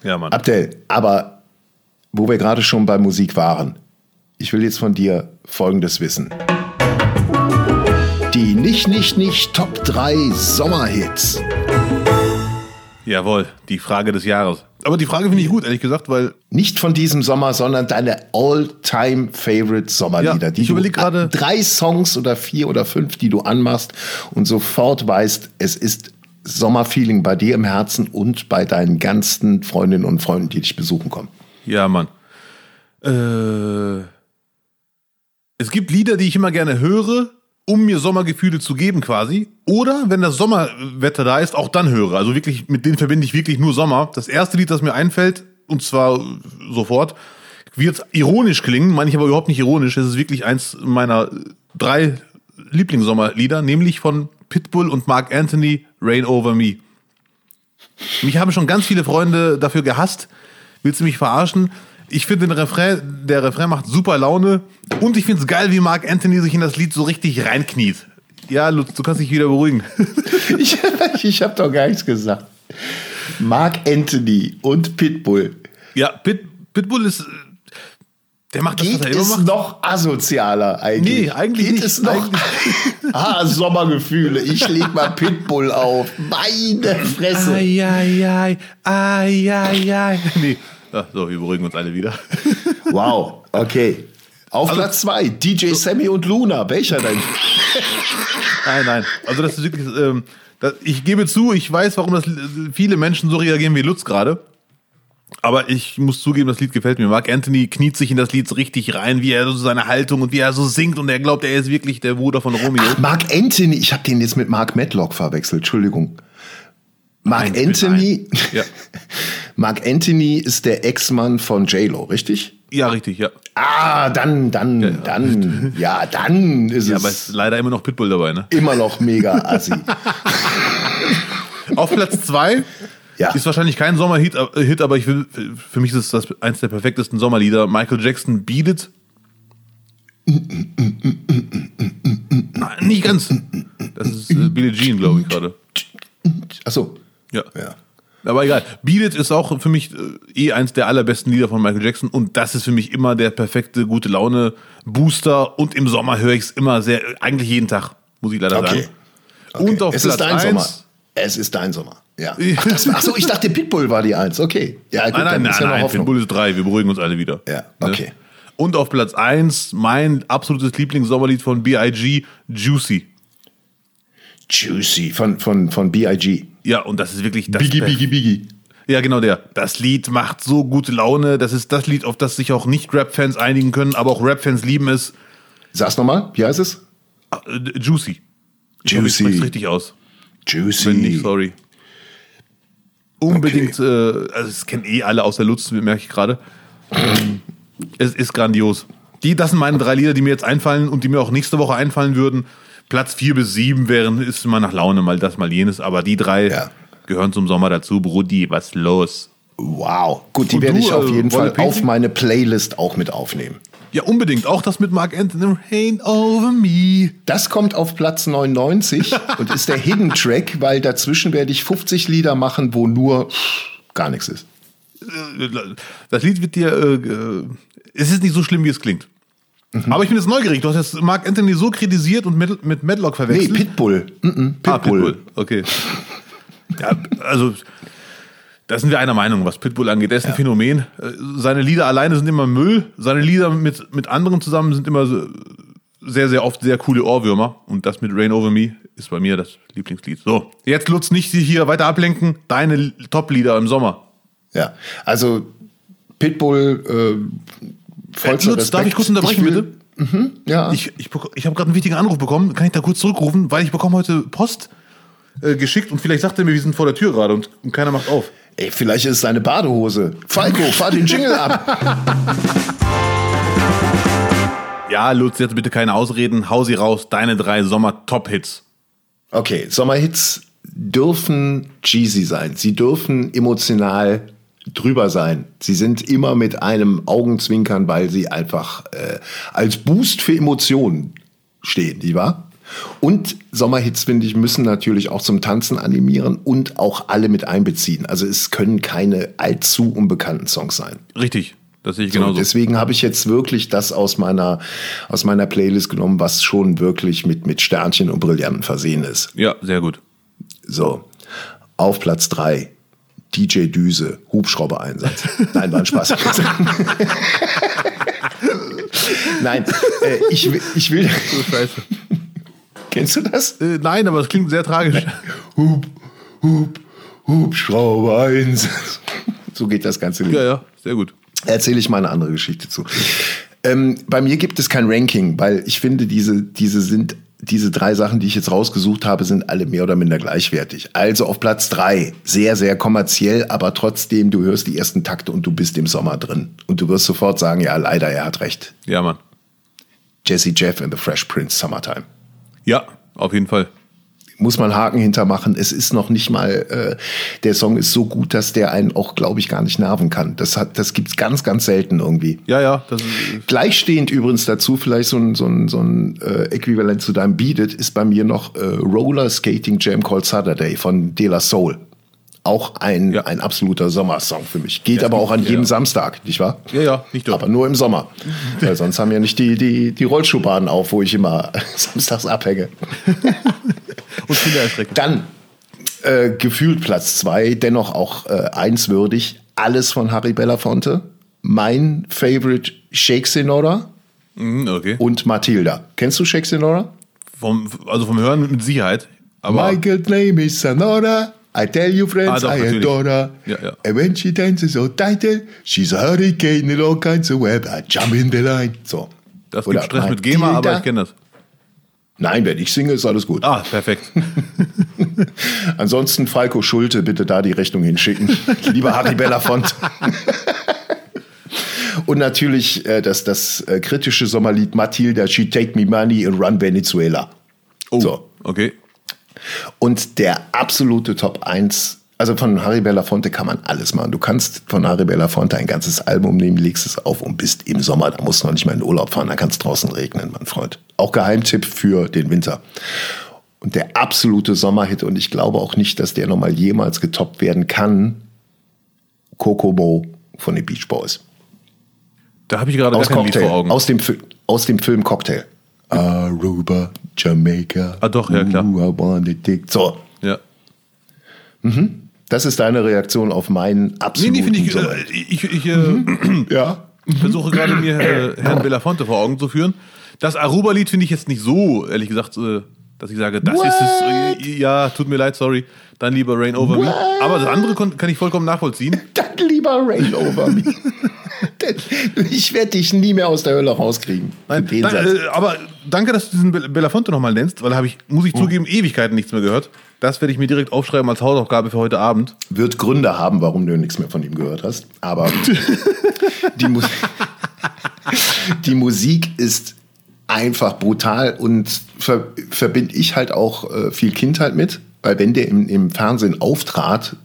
Ja, Mann. Abdel, aber wo wir gerade schon bei Musik waren, ich will jetzt von dir Folgendes wissen. Die nicht, nicht, nicht Top 3 Sommerhits. Jawohl, die Frage des Jahres. Aber die Frage finde ich gut, ehrlich gesagt, weil. Nicht von diesem Sommer, sondern deine all-time favorite Sommerlieder. Ja, die ich du- überleg gerade- Drei Songs oder vier oder fünf, die du anmachst und sofort weißt, es ist Sommerfeeling bei dir im Herzen und bei deinen ganzen Freundinnen und Freunden, die dich besuchen kommen. Ja, Mann. Äh, es gibt Lieder, die ich immer gerne höre, um mir Sommergefühle zu geben quasi. Oder wenn das Sommerwetter da ist, auch dann höre. Also wirklich, mit denen verbinde ich wirklich nur Sommer. Das erste Lied, das mir einfällt, und zwar sofort, wird ironisch klingen, meine ich aber überhaupt nicht ironisch. Es ist wirklich eins meiner drei Lieblingssommerlieder, nämlich von Pitbull und Mark Anthony, Rain Over Me. Mich haben schon ganz viele Freunde dafür gehasst. Willst du mich verarschen? Ich finde den Refrain, der Refrain macht super Laune und ich finde es geil, wie Mark Anthony sich in das Lied so richtig reinkniet. Ja, Lutz, du kannst dich wieder beruhigen. Ich, ich habe doch gar nichts gesagt. Mark Anthony und Pitbull. Ja, Pit, Pitbull ist, der macht das, Geht es macht. noch asozialer eigentlich? Nee, eigentlich Geht nicht. es noch? Ah, Sommergefühle. Ich leg mal Pitbull auf. Meine Fresse. Ai, ai, ai, ai, ai, ai. Nee. Ah, so, wir beruhigen uns alle wieder. Wow, okay. Auf Also- Platz zwei DJ Sammy und Luna. Welcher denn? Nein, nein. Also das ist wirklich, ähm, das, ich gebe zu, ich weiß, warum das viele Menschen so reagieren wie Lutz gerade. Aber ich muss zugeben, das Lied gefällt mir. Mark Anthony kniet sich in das Lied so richtig rein, wie er so seine Haltung und wie er so singt und er glaubt, er ist wirklich der Bruder von Romeo. Mark Anthony. Ich habe den jetzt mit Mark Medlock verwechselt. Entschuldigung. Mark Nein, Anthony. Ja. Mark Anthony ist der Ex-Mann von J-Lo, richtig? Ja, richtig, ja. Ah, dann, dann, dann, ja, dann ist Ja, es aber es ist leider immer noch Pitbull dabei, ne? immer noch mega assi. Auf Platz zwei Ja. ist wahrscheinlich kein Sommerhit, äh, Hit, aber ich will, für mich ist das eins der perfektesten Sommerlieder. Michael Jackson Beat It. Nein, nicht ganz. Das ist äh, Billie Jean, glaube ich gerade. Achso. Ja. Ja. Aber egal. Beat It ist auch für mich äh, eh eins der allerbesten Lieder von Michael Jackson und das ist für mich immer der perfekte gute Laune Booster und im Sommer höre ich es immer sehr, eigentlich jeden Tag, muss ich leider Okay. sagen. Und auf es Platz ist dein eins- Sommer. Es ist dein Sommer. Ja. Ach, das achso, ich dachte, Pitbull war die Eins. Okay. Ja, gut, Nein, nein, nein, ja nein. Pitbull ist drei, wir beruhigen uns alle wieder. Ja, Ne? okay. Und auf Platz eins mein absolutes Lieblingssommerlied von B.I.G. Juicy. Juicy von, von, von B.I.G. Ja, und das ist wirklich das Biggie, Biggie, Biggie. Ja, genau der. Das Lied macht so gute Laune. Das ist das Lied, auf das sich auch Nicht-Rap-Fans einigen können, aber auch Rap-Fans lieben es. Sag's nochmal, wie heißt es? Ah, äh, Juicy. Ich ich Juicy. spreche es richtig aus. Juicy. Wenn nicht, sorry. Unbedingt, äh, also es kennen eh alle aus der Lutz, merke ich gerade. Ähm, es ist grandios. Die, das sind meine drei Lieder, die mir jetzt einfallen und die mir auch nächste Woche einfallen würden. Platz vier bis sieben wären, ist immer nach Laune, mal das, mal jenes, aber die drei Ja. gehören zum Sommer dazu. Brudi, was los? Wow. Gut, die werde ich auf äh, jeden Fall auf Petri? meine Playlist auch mit aufnehmen. Ja, unbedingt. Auch das mit Mark Anthony. Rain over me. Das kommt auf Platz 99 und ist der Hidden Track, weil dazwischen werde ich 50 Lieder machen, wo nur gar nichts ist. Das Lied wird dir. Äh, äh, es ist nicht so schlimm, wie es klingt. Mhm. Aber ich bin jetzt neugierig. Du hast jetzt Mark Anthony so kritisiert und mit, mit Madlock Nee, verwechselt. Pitbull. Mm -mm, Ah, Pitbull. Pitbull. Okay. Ja, also. Da sind wir einer Meinung, was Pitbull angeht. Der ist ein Phänomen. Seine Lieder alleine sind immer Müll. Seine Lieder mit, mit anderen zusammen sind immer sehr, sehr oft sehr coole Ohrwürmer. Und das mit Rain Over Me ist bei mir das Lieblingslied. So, jetzt Lutz, nicht hier weiter ablenken. Deine Top-Lieder im Sommer. Ja, also Pitbull, äh, vollster Lutz, darf ich kurz unterbrechen, will- bitte? Mhm, ja. Ich, ich, ich habe gerade einen wichtigen Anruf bekommen. Kann ich da kurz zurückrufen? Weil ich bekomme heute Post äh, geschickt und vielleicht sagt er mir, wir sind vor der Tür gerade und, und keiner macht auf. Ey, vielleicht ist es seine Badehose. Falco, fahr den Jingle ab. Ja, Lutz, jetzt bitte keine Ausreden. Hau sie raus. Deine drei Sommer-Top-Hits. Okay, Sommerhits dürfen cheesy sein. Sie dürfen emotional drüber sein. Sie sind immer mit einem Augenzwinkern, weil sie einfach äh, als Boost für Emotionen stehen, nicht wahr? Und Sommerhits, finde ich, müssen natürlich auch zum Tanzen animieren und auch alle mit einbeziehen. Also es können keine allzu unbekannten Songs sein. Richtig, das sehe ich So, genauso. deswegen habe ich jetzt wirklich das aus meiner, aus meiner Playlist genommen, was schon wirklich mit, mit Sternchen und Brillanten versehen ist. ja, sehr gut. So, auf Platz drei DJ Düse, Hubschrauber-Einsatz. Nein, war ein Spaß. Nein, äh, ich, will- ich will. Scheiße. Kennst du das? Äh, nein, aber es klingt sehr tragisch. Hub, Hub, Hubschrauber-Einsatz. So geht das ganze Lied. Ja, ja, sehr gut. erzähle ich mal eine andere Geschichte zu. Ähm, bei mir gibt es kein Ranking, weil ich finde, diese, diese sind, diese drei Sachen, die ich jetzt rausgesucht habe, sind alle mehr oder minder gleichwertig. Also auf Platz drei, sehr, sehr kommerziell, aber trotzdem, du hörst die ersten Takte und du bist im Sommer drin. Und du wirst sofort sagen, ja, leider, er hat recht. Ja, Mann. Jesse Jeff and the Fresh Prince Summertime. Ja, auf jeden Fall. Muss man Haken hintermachen. Es ist noch nicht mal, äh, der Song ist so gut, dass der einen auch, glaube ich, gar nicht nerven kann. Das, hat, das gibt's ganz, ganz selten irgendwie. Ja, ja, das ist, Gleichstehend übrigens dazu, vielleicht so ein, so ein, so ein äh, Äquivalent zu deinem Beat It, ist bei mir noch äh, Roller Skating Jam Called Saturday von De La Soul. Auch ein, Ja. ein absoluter Sommersong für mich. Geht Ja, aber auch an ja. jedem Samstag, nicht wahr? ja, ja, nicht doch. Aber nur im Sommer. Weil sonst haben ja nicht die, die, die Rollschuhbahnen auf, wo ich immer samstags abhänge. Und Kinder erschrecken. Dann äh, gefühlt Platz zwei, dennoch auch äh, eins würdig. Alles von Harry Belafonte. Mein Favorite Shake Senora Mhm, okay. und Matilda. Kennst du Shake Senora? Vom, also vom Hören mit Sicherheit. Aber My good name is Sonora. I tell you friends, Ah, doch, I natürlich. adore her. Ja, ja. And when she dances so tight, she's a hurricane in all kinds of web. I jump in the line. So. das Oder gibt Stress mit GEMA, aber Matilda. ich kenne das. Nein, wenn ich singe, ist alles gut. Ah, perfekt. Ansonsten Falco Schulte, bitte da die Rechnung hinschicken. Lieber Harry Belafonte. Und natürlich äh, das, das äh, kritische Sommerlied Matilda, She Take Me Money and Run Venezuela. Oh, So. okay. Und der absolute Top 1, also von Harry Belafonte kann man alles machen. Du kannst von Harry Belafonte ein ganzes Album nehmen, legst es auf und bist im Sommer. Da musst du noch nicht mal in den Urlaub fahren, da kann es draußen regnen, mein Freund. Auch Geheimtipp für den Winter. Und der absolute Sommerhit, und ich glaube auch nicht, dass der nochmal jemals getoppt werden kann, Kokomo von den Beach Boys. Da habe ich gerade gar Aus Lied Cocktail, vor Augen. aus dem, aus dem Film Cocktail. Aruba, Jamaica. Ah, doch, ja, klar. Ooh, I wanna dig. So, ja. Das ist deine Reaktion auf meinen Nee, absoluten nee, finde ich, Sommer. äh, ich, ich äh, ja. versuche gerade mir äh, Herrn Belafonte vor Augen zu führen. Das Aruba-Lied finde ich jetzt nicht so, ehrlich gesagt, äh, dass ich sage, das ist es. Ja, tut mir leid, sorry. Dann lieber Rain Over Me. Aber das andere kann ich vollkommen nachvollziehen. Dann lieber Rain over me. Ich werde dich nie mehr aus der Hölle rauskriegen. Nein, Satz. äh, aber danke, dass du diesen Be- Belafonte nochmal nennst, weil habe ich, muss ich zugeben, Ewigkeiten nichts mehr gehört. Das werde ich mir direkt aufschreiben als Hausaufgabe für heute Abend. Wird Gründe haben, warum du nichts mehr von ihm gehört hast. Aber die, Mu die Musik ist einfach brutal und ver verbinde ich halt auch äh, viel Kindheit mit. Weil wenn der im, im Fernsehen auftrat,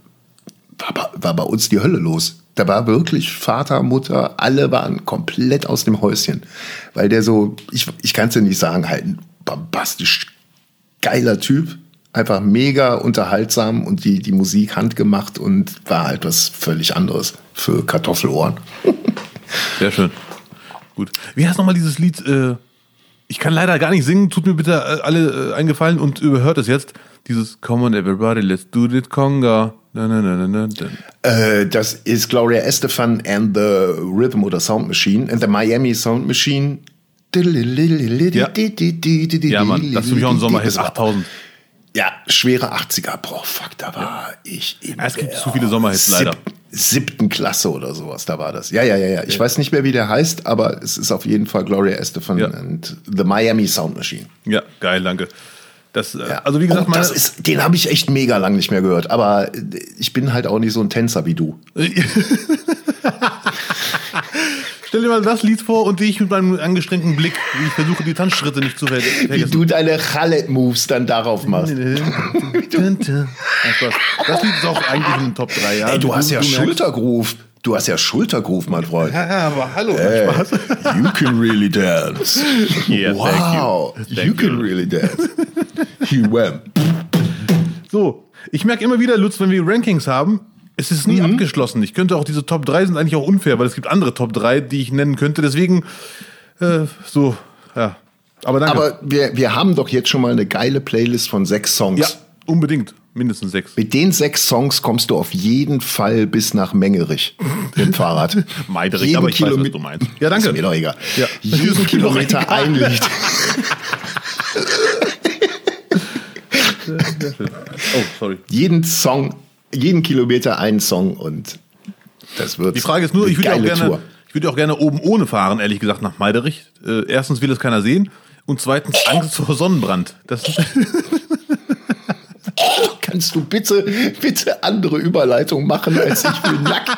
war, bei- war bei uns die Hölle los. Da war wirklich Vater, Mutter, alle waren komplett aus dem Häuschen. Weil der so, ich, ich kann es ja nicht sagen, halt ein bombastisch geiler Typ. Einfach mega unterhaltsam und die, die Musik handgemacht und war halt was völlig anderes für Kartoffelohren. Sehr schön. Gut. Wie heißt nochmal dieses Lied? Äh, ich kann leider gar nicht singen. Tut mir bitte äh, alle äh, eingefallen und überhört es jetzt. Dieses Come on everybody, let's do this conga. Na, na, na, na, na, na. Äh, das ist Gloria Estefan and the Rhythm oder Sound Machine and the Miami Sound Machine. Ja. Ja, Mann, das ist für mich auch ein Sommerhit. Das war- 8000. Ja, schwere 80er. Boah, fuck, da war ich in Ja, es gibt zu viele Sommerhits, leider. Siebten Klasse oder sowas, da war das. Ja, ja, ja, ja. Ich weiß nicht mehr, wie der heißt, aber es ist auf jeden Fall Gloria Estefan Ja. and the Miami Sound Machine. Ja, geil, danke. Das, äh, Ja. Also wie gesagt, oh, das ist, den habe ich echt mega lang nicht mehr gehört. Aber äh, ich bin halt auch nicht so ein Tänzer wie du. Stell dir mal das Lied vor und ich mit meinem angestrengten Blick, wie ich versuche, die Tanzschritte nicht zu ver- Wie vergessen. du deine Chalet-Moves dann darauf machst. Das Lied ist auch eigentlich in den Top 3. Ja. Ey, du hast ja Schultergroove. Du hast ja Schultergroove, mein Freund. Ja, aber hallo, Hey, Spaß. you can really dance. Yeah, thank wow, you. you, Thank can you. really dance. He wham. So, ich merke immer wieder, Lutz, wenn wir Rankings haben, es ist Mhm. nie abgeschlossen. Ich könnte auch diese Top 3 sind eigentlich auch unfair, weil es gibt andere Top 3, die ich nennen könnte. Deswegen, äh, so, ja. Aber danke. Aber wir, wir haben doch jetzt schon mal eine geile Playlist von sechs Songs. ja, unbedingt. Mindestens sechs. Mit den sechs Songs kommst du auf jeden Fall bis nach Mengerich mit dem Fahrrad. Meiderich, aber ich weiß, was Kilome- du meinst. Ja, danke. Ist mir doch egal. Ja. Jeden Kilometer ein Lied. Oh, sorry. Jeden Song, jeden Kilometer ein Song und das wird Die Frage ist nur, ich würde auch gerne, Tour. ich würde auch gerne oben ohne fahren, ehrlich gesagt, nach Meiderich. Äh, erstens will es keiner sehen und zweitens Angst vor Sonnenbrand. Das, Kannst du bitte, bitte andere Überleitung machen, als ich will nackt,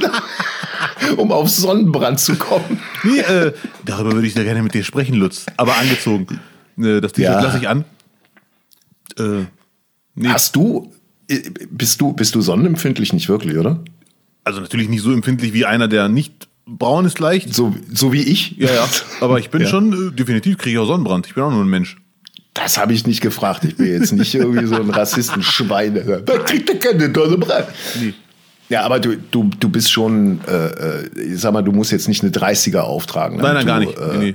um auf Sonnenbrand zu kommen? nee, äh, darüber würde ich sehr gerne mit dir sprechen, Lutz. Aber angezogen. Äh, das T-Shirt Ja. lasse ich an. Äh, nee, Hast du, bist du, bist du sonnenempfindlich nicht wirklich, oder? also natürlich nicht so empfindlich wie einer, der nicht braun ist leicht. So, so wie ich? Ja, ja. Aber ich bin Ja. schon, äh, definitiv kriege ich auch Sonnenbrand. Ich bin auch nur ein Mensch. Das habe ich nicht gefragt. Ich bin jetzt nicht irgendwie so ein Rassistenschwein. Da kriegt er keine Sonnenbrand. Nee. Ja, aber du, du, du bist schon, äh, äh, ich sag mal, du musst jetzt nicht eine 30er auftragen. Nein, nein, damit gar du, nicht. Äh, Nee, nee.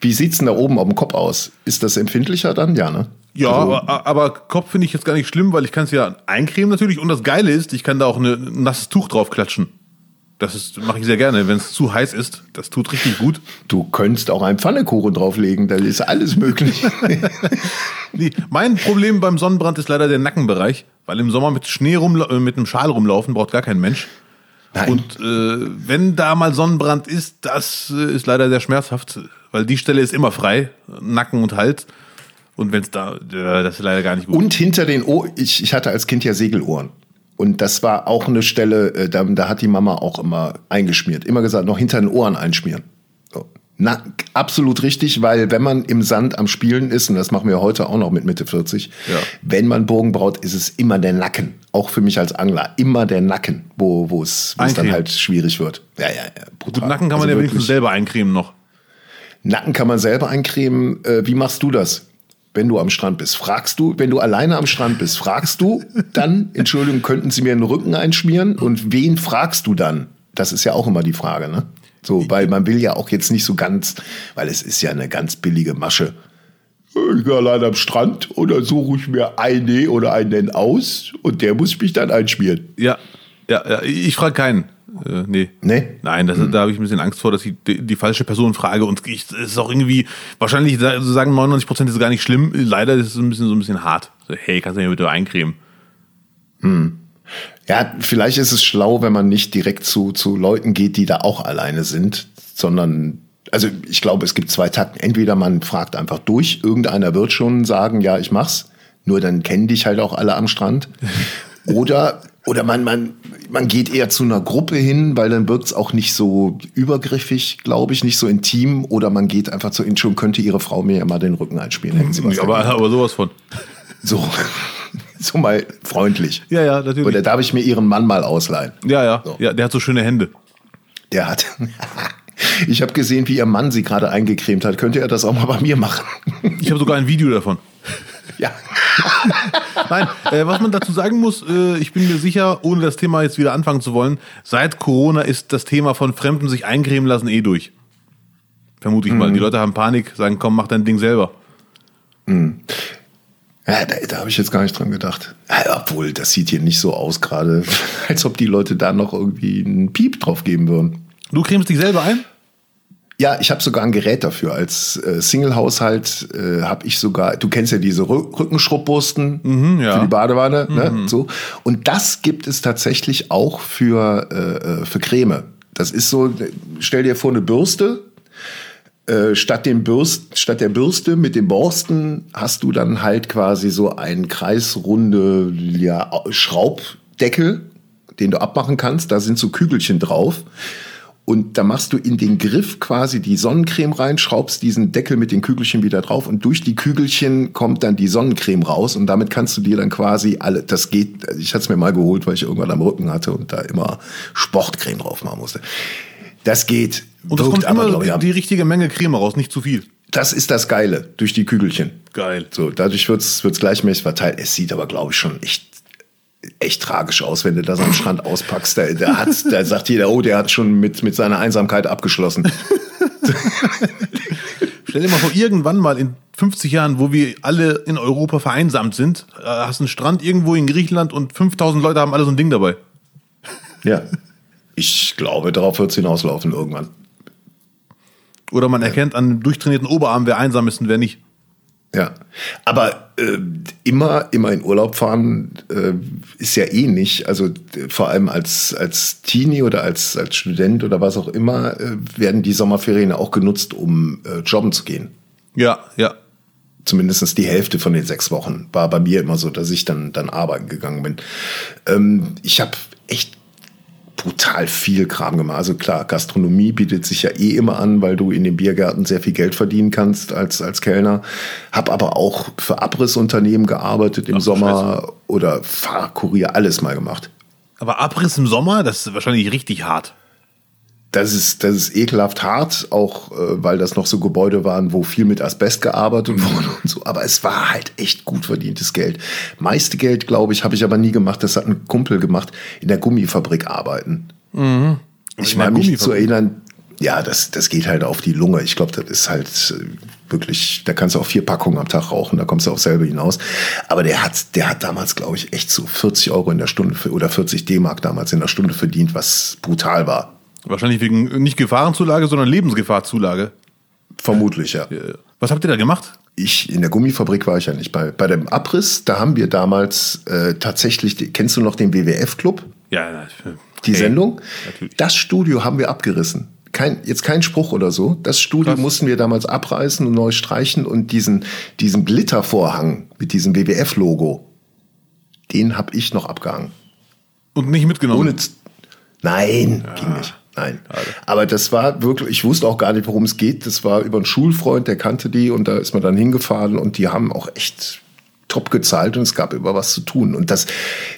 Wie sieht's denn da oben auf dem Kopf aus? Ist das empfindlicher dann? Ja, ne? Ja, Also, aber, aber Kopf finde ich jetzt gar nicht schlimm, weil ich kann es ja eincremen natürlich. Und das Geile ist, ich kann da auch eine, ein nasses Tuch drauf klatschen. Das mache ich sehr gerne, wenn es zu heiß ist. Das tut richtig gut. Du könntest auch einen Pfannekuchen drauflegen, da ist alles möglich. Nee, mein Problem beim Sonnenbrand ist leider der Nackenbereich, weil im Sommer mit Schnee rum, äh, mit einem Schal rumlaufen braucht gar kein Mensch. Nein. Und äh, wenn da mal Sonnenbrand ist, das äh, ist leider sehr schmerzhaft, weil die Stelle ist immer frei, Nacken und Hals. Und wenn es da, äh, das ist leider gar nicht gut. Und hinter den Ohren, ich, ich hatte als Kind ja Segelohren. Und das war auch eine Stelle, äh, da, da hat die Mama auch immer eingeschmiert. Immer gesagt, noch hinter den Ohren einschmieren. So. Na, absolut richtig, weil wenn man im Sand am Spielen ist, und das machen wir heute auch noch mit Mitte 40, Ja. wenn man Bogen braut, ist es immer der Nacken. Auch für mich als Angler. Immer der Nacken, wo, wo es dann halt schwierig wird. Ja, ja, ja. Brutal. Gut, Nacken kann man Also ja wirklich. wenigstens selber eincremen noch. Nacken kann man selber eincremen. Äh, wie machst du das, wenn du am Strand bist? Fragst du, wenn du alleine am Strand bist, fragst du dann, Entschuldigung, könnten Sie mir den Rücken einschmieren? Und wen fragst du dann? Das ist ja auch immer die Frage, ne? So, weil man will ja auch jetzt nicht so ganz, weil es ist ja eine ganz billige Masche. Ich bin alleine am Strand oder suche ich mir eine oder einen aus und der muss mich dann einschmieren. Ja, ja, ja ich frage keinen. Äh, nee. Nee? Nein, das, da habe ich ein bisschen Angst vor, dass ich die, die falsche Person frage. Und ich, es ist auch irgendwie, wahrscheinlich sa- sagen 99 Prozent ist gar nicht schlimm. Leider ist es ein bisschen so ein bisschen hart. So, hey, kannst du mir bitte eincremen? Ja, vielleicht ist es schlau, wenn man nicht direkt zu, zu Leuten geht, die da auch alleine sind, sondern, also ich glaube, es gibt zwei Takten. Entweder man fragt einfach durch, irgendeiner wird schon sagen, ja, ich mach's, nur dann kennen dich halt auch alle am Strand. Oder, oder man, man, man geht eher zu einer Gruppe hin, weil dann wirkt's auch nicht so übergriffig, glaube ich, nicht so intim. Oder man geht einfach zu ihnen schon, könnte ihre Frau mir ja mal den Rücken einspielen. Hätten Sie was aber, aber sowas von. so, so mal freundlich. Ja, ja, natürlich. Oder darf ich mir ihren Mann mal ausleihen? Ja, ja, So. ja, der hat so schöne Hände. Der hat. Ich habe gesehen, wie ihr Mann sie gerade eingecremt hat. Könnte er das auch mal bei mir machen? Ich habe sogar ein Video davon. ja. Nein, äh, was man dazu sagen muss, äh, ich bin mir sicher, ohne das Thema jetzt wieder anfangen zu wollen, seit Corona ist das Thema von Fremden sich eincremen lassen eh durch. Vermute ich mal. Die Leute haben Panik, sagen, komm, mach dein Ding selber. Ja, da, da habe ich jetzt gar nicht dran gedacht. Ja, obwohl, das sieht hier nicht so aus gerade, als ob die Leute da noch irgendwie einen Piep drauf geben würden. Du cremst dich selber ein? Ja, ich habe sogar ein Gerät dafür. Als äh, Single-Haushalt äh, habe ich sogar, du kennst ja diese Rü Rückenschrubbbursten ja. für die Badewanne, ne? so. Und das gibt es tatsächlich auch für, äh, äh, für Creme. Das ist so, stell dir vor, eine Bürste. Äh, statt, dem Bürst, statt der Bürste mit dem Borsten hast du dann halt quasi so einen kreisrunde ja, Schraubdeckel, den du abmachen kannst. Da sind so Kügelchen drauf. Und da machst du in den Griff quasi die Sonnencreme rein, schraubst diesen Deckel mit den Kügelchen wieder drauf und durch die Kügelchen kommt dann die Sonnencreme raus und damit kannst du dir dann quasi alle, das geht, ich hatte es mir mal geholt, weil ich irgendwann am Rücken hatte und da immer Sportcreme drauf machen musste. Das geht. Und es kommt immer die, die richtige Menge Creme raus, nicht zu viel. Das ist das Geile, durch die Kügelchen. Geil. So, dadurch wird's wird's gleichmäßig verteilt. Es sieht aber, glaube ich, schon echt echt tragisch aus, wenn du das am Strand auspackst. Da, da, hat, da sagt jeder, oh, der hat schon mit, mit seiner Einsamkeit abgeschlossen. Stell dir mal vor, irgendwann mal in 50 Jahren, wo wir alle in Europa vereinsamt sind, äh, hast einen Strand irgendwo in Griechenland und 5000 Leute haben alle so ein Ding dabei. Ja. Ich glaube, darauf wird es hinauslaufen irgendwann. Oder man erkennt an dem durchtrainierten Oberarm, wer einsam ist und wer nicht. Ja, aber äh, immer, immer in Urlaub fahren äh, ist ja eh nicht. Also vor allem als, als Teenie oder als, als Student oder was auch immer, äh, werden die Sommerferien auch genutzt, um äh, jobben zu gehen. Ja, ja. Zumindest die Hälfte von den sechs Wochen war bei mir immer so, dass ich dann, dann arbeiten gegangen bin. Ähm, ich habe echt brutal viel Kram gemacht. Also klar, Gastronomie bietet sich ja eh immer an, weil du in den Biergärten sehr viel Geld verdienen kannst als, als Kellner. Hab aber auch für Abrissunternehmen gearbeitet im Ach, Sommer Scheiße. oder Fahrkurier, alles mal gemacht. Aber Abriss im Sommer, das ist wahrscheinlich richtig hart das ist, das ist ekelhaft hart, auch äh, weil das noch so Gebäude waren, wo viel mit Asbest gearbeitet wurde und so. Aber es war halt echt gut verdientes Geld. Meiste Geld, glaube ich, habe ich aber nie gemacht. Das hat ein Kumpel gemacht, in der Gummifabrik arbeiten. Mhm. Ich meine mich zu erinnern, ja, das, das geht halt auf die Lunge. Ich glaube, das ist halt äh, wirklich, da kannst du auch vier Packungen am Tag rauchen, da kommst du auch selber hinaus. Aber der hat, der hat damals, glaube ich, echt so 40 Euro in der Stunde für, oder 40 D-Mark damals in der Stunde verdient, was brutal war. Wahrscheinlich wegen nicht Gefahrenzulage, sondern Lebensgefahrzulage. Vermutlich, ja. Was habt ihr da gemacht? Ich, in der Gummifabrik war ich ja nicht. Bei, bei dem Abriss, da haben wir damals äh, tatsächlich, kennst du noch den WWF-Club? Ja, Die hey, Sendung? Natürlich. Das Studio haben wir abgerissen. Kein, jetzt kein Spruch oder so. Das Studio Krass. mussten wir damals abreißen und neu streichen und diesen, diesen Glittervorhang mit diesem WWF-Logo, den habe ich noch abgehangen. Und nicht mitgenommen? Ohne, nein, ja. ging nicht. Nein. Aber das war wirklich, ich wusste auch gar nicht, worum es geht. Das war über einen Schulfreund, der kannte die und da ist man dann hingefahren und die haben auch echt top gezahlt und es gab immer was zu tun. Und das,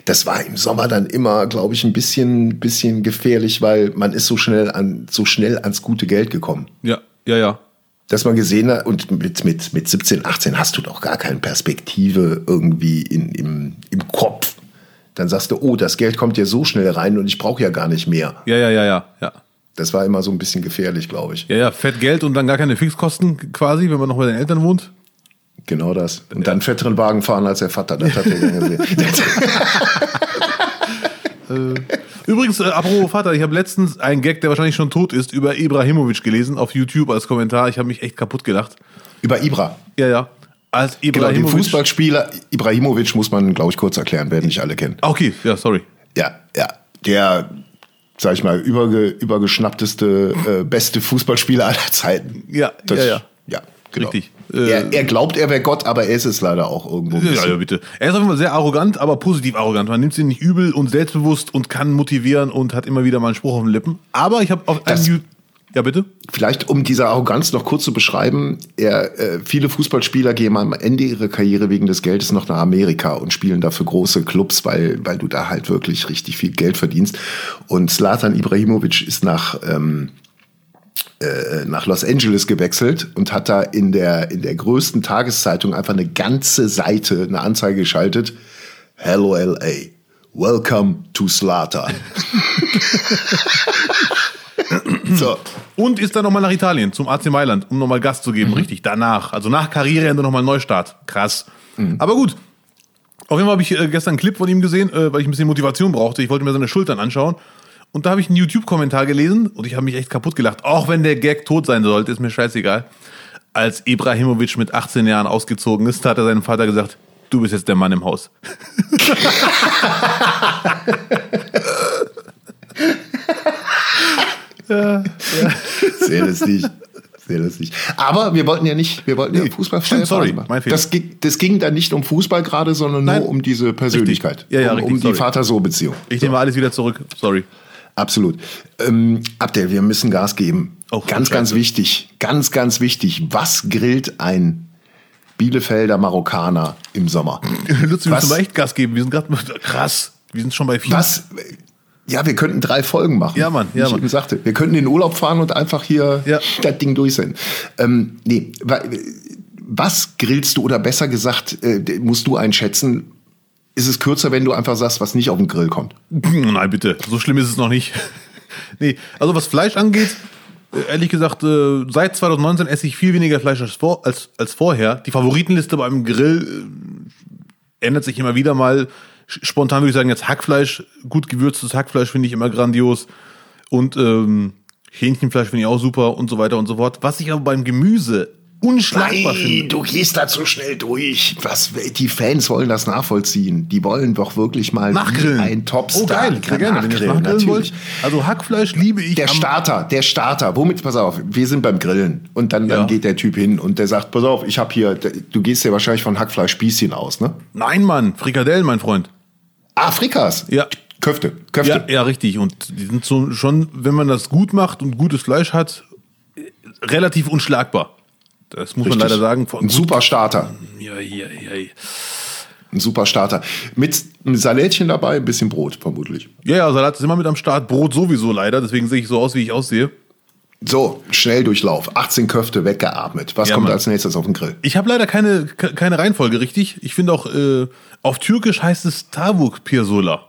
das war im Sommer dann immer, glaube ich, ein bisschen, bisschen gefährlich, weil man ist so schnell an, so schnell ans gute Geld gekommen. Ja, ja, ja. Dass man gesehen hat, und mit, mit, mit 17, 18 hast du doch gar keine Perspektive irgendwie in, im, im Kopf dann sagst du, oh, das Geld kommt ja so schnell rein und ich brauche ja gar nicht mehr. Ja, ja, ja, ja, ja. Das war immer so ein bisschen gefährlich, glaube ich. Ja, ja, fett Geld und dann gar keine Fixkosten quasi, wenn man noch bei den Eltern wohnt. Genau das. Und dann fetteren Wagen fahren als der Vater. Das hat er gesehen. Äh, übrigens, äh, apropos Vater, ich habe letztens einen Gag, der wahrscheinlich schon tot ist, über Ibrahimovic gelesen auf YouTube als Kommentar. Ich habe mich echt kaputt gelacht. Über Ibra? Ja, ja. Als Ibrahimovic. Genau, den Fußballspieler Ibrahimovic muss man, glaube ich, kurz erklären, werden nicht alle kennen. Ah, okay, ja, sorry. Ja, ja. Der, sag ich mal, überge, übergeschnappteste, äh, beste Fußballspieler aller Zeiten. Ja, das, ja, ja. Ja, genau. Richtig. Er, er, glaubt, er wäre Gott, aber er ist es leider auch irgendwo. Ja, ja, bitte. Er ist auf jeden Fall sehr arrogant, aber positiv arrogant. Man nimmt ihn nicht übel und selbstbewusst und kann motivieren und hat immer wieder mal einen Spruch auf den Lippen. Aber ich habe auf einem ja, bitte. Vielleicht, um diese Arroganz noch kurz zu beschreiben, er, äh, viele Fußballspieler gehen am Ende ihrer Karriere wegen des Geldes noch nach Amerika und spielen dafür große Clubs, weil, weil du da halt wirklich richtig viel Geld verdienst. Und Slatan Ibrahimovic ist nach, ähm, äh, nach Los Angeles gewechselt und hat da in der, in der größten Tageszeitung einfach eine ganze Seite, eine Anzeige geschaltet. Hello LA. Welcome to Slatan. so. Und ist dann nochmal nach Italien, zum AC Mailand, um nochmal Gas zu geben, mhm. richtig, danach. Also nach Karriereende nochmal Neustart. Krass. Mhm. Aber gut. Auf jeden Fall habe ich äh, gestern einen Clip von ihm gesehen, äh, weil ich ein bisschen Motivation brauchte. Ich wollte mir seine Schultern anschauen. Und da habe ich einen YouTube-Kommentar gelesen und ich habe mich echt kaputt gelacht. Auch wenn der Gag tot sein sollte, ist mir scheißegal. Als Ibrahimovic mit 18 Jahren ausgezogen ist, hat er seinem Vater gesagt, du bist jetzt der Mann im Haus. Ja, ja. Sehr lustig. Sehr lustig. Aber wir wollten ja nicht, wir wollten nee, ja Fußball stimmt, sorry, mein Fehler. Das, das ging dann nicht um Fußball gerade, sondern Nein. nur um diese Persönlichkeit. Ja, ja, um, richtig, um die Vater-Sohn-Beziehung. Ich nehme alles wieder zurück. Sorry. absolut. Ähm, Abdel, wir müssen Gas geben. Oh, ganz, ganz wichtig. Ganz, ganz wichtig. Was grillt ein Bielefelder Marokkaner im Sommer? Lutz, wir müssen mal echt Gas geben. Wir sind gerade krass. Wir sind schon bei vier. Was? Ja, wir könnten drei Folgen machen. Ja, Mann, ja, Wie ich Mann. eben sagte, wir könnten in den Urlaub fahren und einfach hier Ja. das Ding durchsenden. Ähm, nee, wa- was grillst du oder besser gesagt, äh, musst du einschätzen? Ist es kürzer, wenn du einfach sagst, was nicht auf den Grill kommt? Nein, bitte. So schlimm ist es noch nicht. nee, also was Fleisch angeht, äh, ehrlich gesagt, äh, seit 2019 esse ich viel weniger Fleisch als, vor, als, als vorher. Die Favoritenliste beim Grill äh, ändert sich immer wieder mal. Spontan würde ich sagen, jetzt Hackfleisch, gut gewürztes Hackfleisch finde ich immer grandios. Und ähm, Hähnchenfleisch finde ich auch super und so weiter und so fort. Was ich aber beim Gemüse unschlagbar finde. du gehst da zu schnell durch. Was, die Fans wollen das nachvollziehen. Die wollen doch wirklich mal ein Topstar. Oh geil, gerne. Nachgrillen, nachgrillen wollt. natürlich. Also Hackfleisch liebe ich. Der Starter, der Starter. Womit, pass auf, wir sind beim Grillen. Und dann, Ja. dann geht der Typ hin und der sagt, pass auf, ich habe hier, du gehst ja wahrscheinlich von Hackfleisch Spießchen aus, ne? Nein, Mann, Frikadellen, mein Freund. Ah, Frikas. Ja. Köfte, Köfte. Ja, ja, richtig. Und die sind so schon, wenn man das gut macht und gutes Fleisch hat, relativ unschlagbar. Das muss man Richtig. leider sagen. Ein super Starter. Ja, ja, ja. Ein super Starter. Mit einem Salätchen dabei, ein bisschen Brot, vermutlich. Ja, ja, Salat ist immer mit am Start, Brot sowieso leider, deswegen sehe ich so aus, wie ich aussehe. So, Schnelldurchlauf. 18 Köfte weggeatmet. Was Ja, kommt Mann. als nächstes auf den Grill? Ich habe leider keine, ke- keine Reihenfolge, richtig? Ich finde auch, äh, auf Türkisch heißt es Tavuk Pirsola.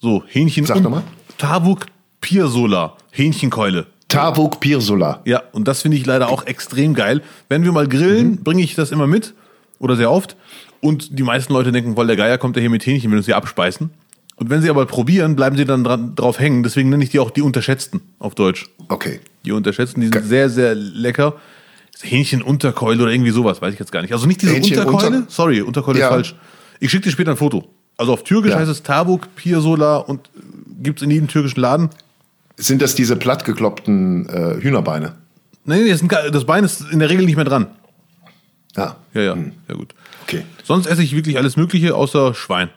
So, Hähnchen. Sag und- noch mal. Tavuk Pirsola, Hähnchenkeule. Tavuk Pirsola. Ja, und das finde ich leider auch extrem geil. Wenn wir mal grillen, Mhm. bringe ich das immer mit oder sehr oft. Und die meisten Leute denken, weil der Geier kommt ja hier mit Hähnchen, will uns hier abspeisen. Und wenn sie aber probieren, bleiben sie dann dran, drauf hängen. Deswegen nenne ich die auch die Unterschätzten auf Deutsch. Okay. Die Unterschätzten, die sind Ge- sehr, sehr lecker. Hähnchen Unterkeule oder irgendwie sowas, weiß ich jetzt gar nicht. Also nicht diese Hähnchen Unterkeule. unter- Sorry, Unterkeule Ja. ist falsch. Ich schicke dir später ein Foto. Also auf Türkisch Ja. heißt es Tabuk, Pirsola und gibt es in jedem türkischen Laden. Sind das diese plattgekloppten äh, Hühnerbeine? Nee, das, das Bein ist in der Regel nicht mehr dran. Ja. Ja, ja, ja gut. Okay. Sonst esse ich wirklich alles Mögliche außer Schwein.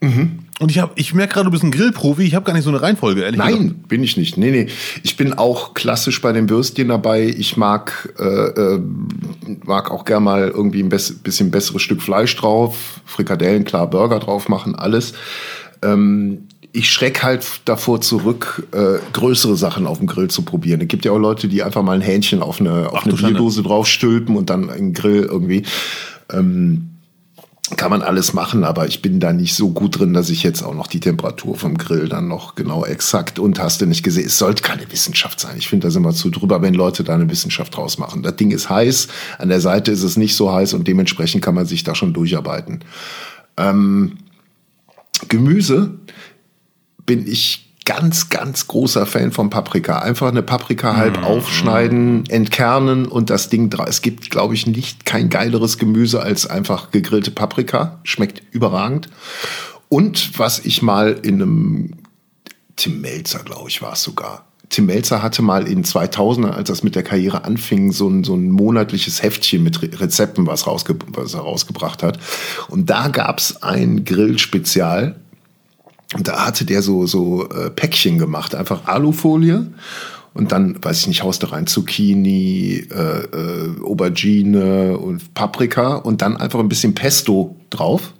Mhm. Und ich, hab, ich merke gerade, du bist ein Grillprofi. Ich habe gar nicht so eine Reihenfolge, ehrlich gesagt. Nein, bin ich nicht. Nee, nee. Ich bin auch klassisch bei den Würstchen dabei. Ich mag, äh, äh, mag auch gern mal irgendwie ein bisschen besseres Stück Fleisch drauf. Frikadellen, klar, Burger drauf machen, alles. Ähm, ich schreck halt davor zurück, äh, größere Sachen auf dem Grill zu probieren. Es gibt ja auch Leute, die einfach mal ein Hähnchen auf eine, auf Ach eine. Bierdose draufstülpen und dann einen Grill irgendwie. Ähm, kann man alles machen, aber ich bin da nicht so gut drin, dass ich jetzt auch noch die Temperatur vom Grill dann noch genau exakt und hast du nicht gesehen. Es sollte keine Wissenschaft sein. Ich finde da sind wir zu drüber, wenn Leute da eine Wissenschaft draus machen. Das Ding ist heiß, an der Seite ist es nicht so heiß und dementsprechend kann man sich da schon durcharbeiten. Ähm, Gemüse bin ich ganz, ganz großer Fan von Paprika. Einfach eine Paprika halb aufschneiden, entkernen und das Ding dra. Es gibt, glaube ich, nicht kein geileres Gemüse als einfach gegrillte Paprika. Schmeckt überragend. Und was ich mal in einem Tim Melzer, glaube ich, war es sogar. Tim Melzer hatte mal in 2000, als das mit der Karriere anfing, so ein, so ein monatliches Heftchen mit Re Rezepten, was, rausge was er rausgebracht hat. Und da gab's ein Grillspezial. Und da hatte der so, so äh, Päckchen gemacht, einfach Alufolie. Und dann, weiß ich nicht, haust du rein Zucchini, äh, äh, Aubergine und Paprika und dann einfach ein bisschen Pesto drauf.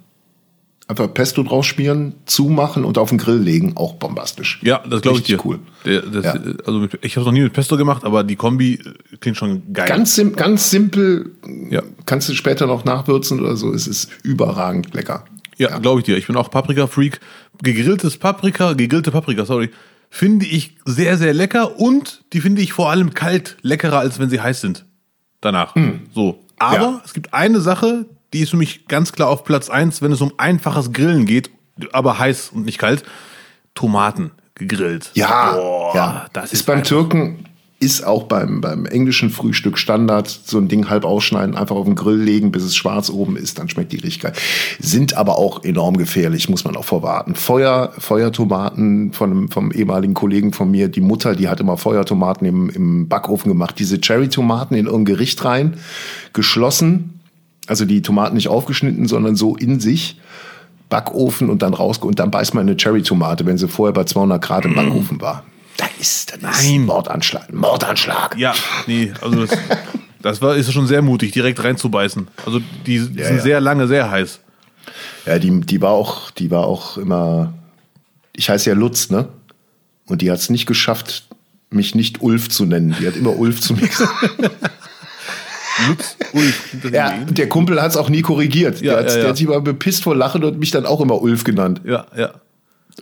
Einfach Pesto drauf schmieren, zumachen und auf den Grill legen, auch bombastisch. Ja, das glaube ich dir. cool. Der, das, Ja. Also ich habe noch nie mit Pesto gemacht, aber die Kombi klingt schon geil. Ganz, sim ganz simpel, Ja. kannst du später noch nachwürzen oder so, es ist überragend lecker. Ja, glaube ich dir. Ich bin auch Paprika-Freak. Gegrilltes Paprika, gegrillte Paprika, sorry, finde ich sehr, sehr lecker und die finde ich vor allem kalt leckerer, als wenn sie heiß sind. Danach. So. Aber Ja. es gibt eine Sache, die ist für mich ganz klar auf Platz eins, wenn es um einfaches Grillen geht, aber heiß und nicht kalt. Tomaten gegrillt. Ja, Boah, ja. das ist ist beim Türken, ist auch beim, beim englischen Frühstück Standard, so ein Ding halb ausschneiden, einfach auf den Grill legen, bis es schwarz oben ist, dann schmeckt die richtig geil. Sind aber auch enorm gefährlich, muss man auch vorwarten. Feuer, Feuertomaten von einem, vom ehemaligen Kollegen von mir, die Mutter, die hat immer Feuertomaten im, im Backofen gemacht, diese Cherry-Tomaten in irgendein Gericht rein, geschlossen, also die Tomaten nicht aufgeschnitten, sondern so in sich Backofen und dann raus und dann beißt man eine Cherry-Tomate, wenn sie vorher bei 200 Grad im Backofen war. Da ist, ist Nein. Mordanschlag. Mordanschlag. Ja, nee, also das, das war, ist schon sehr mutig, direkt reinzubeißen. Also die, die Ja, sind ja. sehr lange, sehr heiß. Ja, die, die war auch, die war auch immer. Ich heiße ja Lutz, ne? Und die hat es nicht geschafft, mich nicht Ulf zu nennen. Die hat immer Ulf zu mir gesagt. Lutz, Ulf, Ja, der Kumpel hat es auch nie korrigiert. Ja, der, ja, ja. der hat sich immer bepisst vor Lachen und mich dann auch immer Ulf genannt. ja, ja.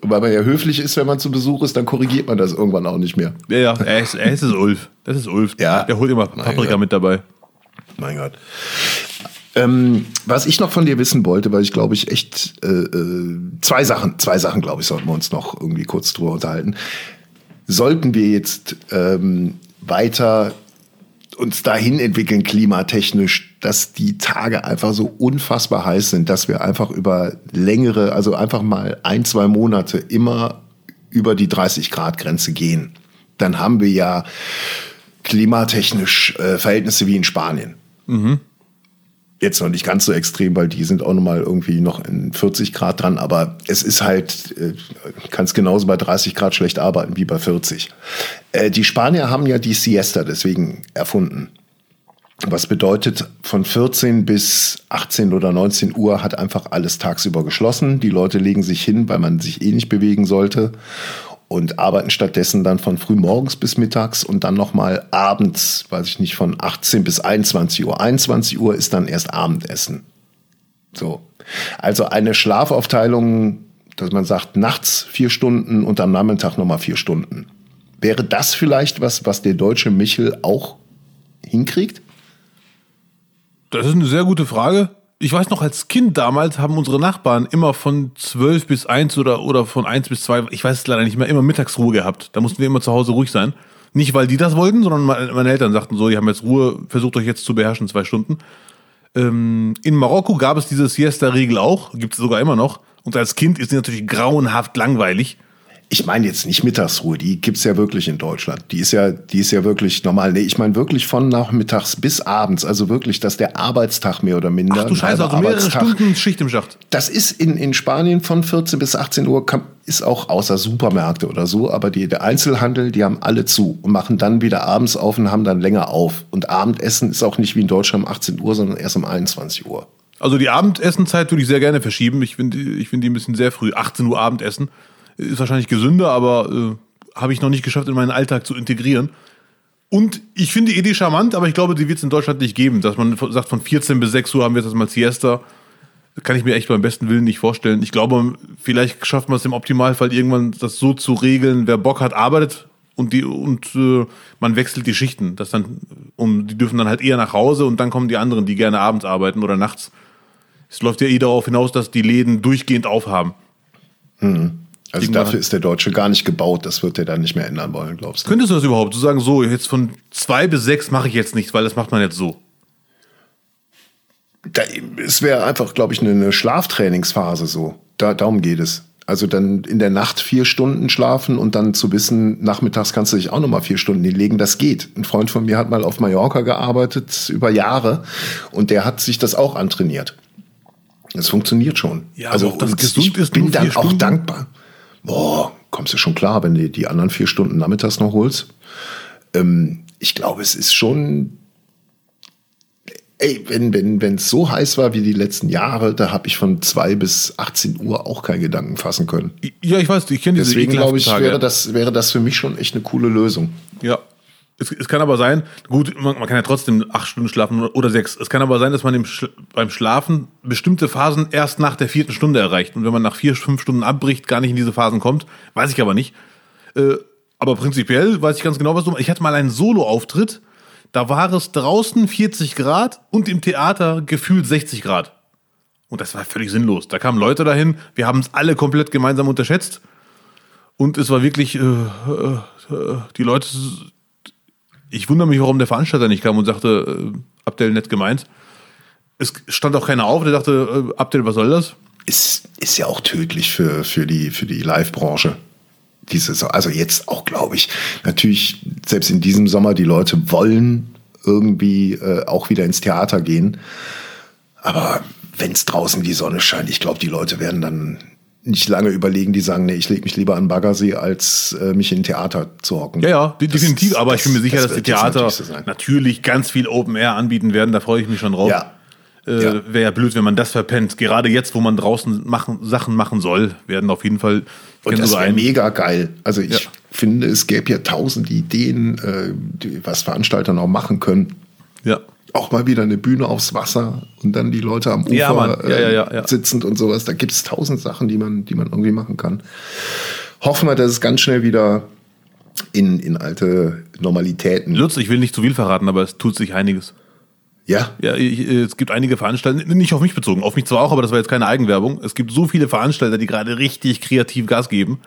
Und weil man ja höflich ist, wenn man zu Besuch ist, dann korrigiert man das irgendwann auch nicht mehr. Ja, ja, er ist, er ist es Ulf. Das ist Ulf. Ja. Der holt immer Paprika Gott. mit dabei. Mein Gott. Ähm, was ich noch von dir wissen wollte, weil ich glaube ich echt äh, äh, zwei Sachen, zwei Sachen glaube ich, sollten wir uns noch irgendwie kurz drüber unterhalten. Sollten wir jetzt ähm, weiter uns dahin entwickeln, klimatechnisch, dass die Tage einfach so unfassbar heiß sind, dass wir einfach über längere, also einfach mal ein, zwei Monate immer über die 30 Grad Grenze gehen, dann haben wir ja klimatechnisch äh, Verhältnisse wie in Spanien. Jetzt noch nicht ganz so extrem, weil die sind auch noch mal irgendwie noch in 40 Grad dran, aber es ist halt, äh, kannst genauso bei 30 Grad schlecht arbeiten wie bei 40. Äh, die Spanier haben ja die Siesta deswegen erfunden. Was bedeutet, von 14 bis 18 oder 19 Uhr hat einfach alles tagsüber geschlossen. Die Leute legen sich hin, weil man sich eh nicht bewegen sollte und arbeiten stattdessen dann von früh morgens bis mittags und dann nochmal abends, weiß ich nicht, von 18 bis 21 Uhr. 21 Uhr ist dann erst Abendessen. So. Also eine Schlafaufteilung, dass man sagt, nachts vier Stunden und am Nachmittag nochmal vier Stunden. Wäre das vielleicht was, was der deutsche Michel auch hinkriegt? Das ist eine sehr gute Frage. Ich weiß noch, als Kind damals haben unsere Nachbarn immer von 12 bis 1 oder, oder von 1 bis 2, ich weiß es leider nicht mehr, immer Mittagsruhe gehabt. Da mussten wir immer zu Hause ruhig sein. Nicht, weil die das wollten, sondern meine Eltern sagten so, die haben jetzt Ruhe, versucht euch jetzt zu beherrschen, zwei Stunden. Ähm, in Marokko gab es diese Siesta-Regel auch, gibt es sogar immer noch. Und als Kind ist sie natürlich grauenhaft langweilig. Ich meine jetzt nicht Mittagsruhe, die gibt's ja wirklich in Deutschland. Die ist ja, die ist ja wirklich normal. Nee, ich meine wirklich von nachmittags bis abends. Also wirklich, dass der Arbeitstag mehr oder minder. Ach du Scheiße, also mehrere Arbeitstag- Stunden Schicht im Schacht. Das ist in, in Spanien von 14 bis 18 Uhr, ist auch außer Supermärkte oder so, aber die, der Einzelhandel, die haben alle zu und machen dann wieder abends auf und haben dann länger auf. Und Abendessen ist auch nicht wie in Deutschland um 18 Uhr, sondern erst um 21 Uhr. Also die Abendessenzeit würde ich sehr gerne verschieben. Ich finde ich finde die ein bisschen sehr früh. 18 Uhr Abendessen ist wahrscheinlich gesünder, aber äh, habe ich noch nicht geschafft, in meinen Alltag zu integrieren. Und ich finde die Idee charmant, aber ich glaube, die wird es in Deutschland nicht geben. Dass man sagt, von 14 bis 6 Uhr haben wir jetzt mal Siesta. Kann ich mir echt beim besten Willen nicht vorstellen. Ich glaube, vielleicht schafft man es im Optimalfall irgendwann, das so zu regeln, wer Bock hat, arbeitet und die und äh, man wechselt die Schichten. Das dann, um, die dürfen dann halt eher nach Hause und dann kommen die anderen, die gerne abends arbeiten oder nachts. Es läuft ja eh darauf hinaus, dass die Läden durchgehend aufhaben. Also dafür ist der Deutsche gar nicht gebaut. Das wird er dann nicht mehr ändern wollen, glaubst du? Könntest du das überhaupt? Zu sagen, so, jetzt von zwei bis sechs mache ich jetzt nichts, weil das macht man jetzt so. Da, es wäre einfach, glaube ich, eine, eine Schlaftrainingsphase so. Da, darum geht es. Also dann in der Nacht vier Stunden schlafen und dann zu wissen, nachmittags kannst du dich auch nochmal vier Stunden hinlegen. Das geht. Ein Freund von mir hat mal auf Mallorca gearbeitet über Jahre und der hat sich das auch antrainiert. Das funktioniert schon. Ja, ob das und gesund ich ist, bin dann auch dankbar. Boah, kommst du schon klar, wenn du die anderen vier Stunden nachmittags noch holst. Ähm, ich glaube, es ist schon Ey, wenn wenn wenn es so heiß war wie die letzten Jahre, da habe ich von 2 bis 18 Uhr auch keinen Gedanken fassen können. Ja, ich weiß, ich kenne diese Deswegen glaube ich, wäre das wäre das für mich schon echt eine coole Lösung. Ja. Es, es kann aber sein, gut, man, man kann ja trotzdem acht Stunden schlafen oder- sechs. Es kann aber sein, dass man im Sch beim Schlafen bestimmte Phasen erst nach der vierten Stunde erreicht. Und wenn man nach vier, fünf Stunden abbricht, gar nicht in diese Phasen kommt. Weiß ich aber nicht. Äh, aber prinzipiell weiß ich ganz genau, was du meinst. Ich hatte mal einen Solo-Auftritt. Da war es draußen 40 Grad und im Theater gefühlt 60 Grad. Und das war völlig sinnlos. Da kamen Leute dahin, wir haben es alle komplett gemeinsam unterschätzt. Und es war wirklich, äh, äh, äh, die Leute, ich wundere mich, warum der Veranstalter nicht kam und sagte, äh, Abdel nett gemeint. Es stand auch keiner auf, der dachte, äh, Abdel, was soll das? Ist ist ja auch tödlich für für die für die Live-Branche. Diese, so- also jetzt auch, glaube ich, natürlich, selbst in diesem Sommer, die Leute wollen irgendwie äh, auch wieder ins Theater gehen. Aber wenn es draußen die Sonne scheint, ich glaube, die Leute werden dann nicht lange überlegen, die sagen, nee, ich lege mich lieber an Baggersee, als äh, mich in ein Theater zu hocken. Ja, ja, definitiv. Das, aber ich bin mir sicher, das dass die Theater natürlich so natürlich ganz viel Open Air anbieten werden. Da freue ich mich schon drauf. Ja. Äh, Ja. Wäre ja blöd, wenn man das verpennt. Gerade jetzt, wo man draußen machen, Sachen machen soll, werden auf jeden Fall. Und das wäre mega geil. Also ich Ja. finde, es gäbe ja tausend Ideen, äh, die, was Veranstalter noch machen können. Ja. Auch mal wieder eine Bühne aufs Wasser und dann die Leute am Ufer Ja. Ja, äh, ja, ja. sitzend und sowas. Da gibt es tausend Sachen, die man, die man irgendwie machen kann. Hoffen wir, dass es ganz schnell wieder in, in alte Normalitäten. Lutz, ich will nicht zu viel verraten, aber es tut sich einiges. Ja, Ja, ich, äh, es gibt einige Veranstalter, nicht auf mich bezogen, auf mich zwar auch, aber das war jetzt keine Eigenwerbung. Es gibt so viele Veranstalter, die gerade richtig kreativ Gas geben.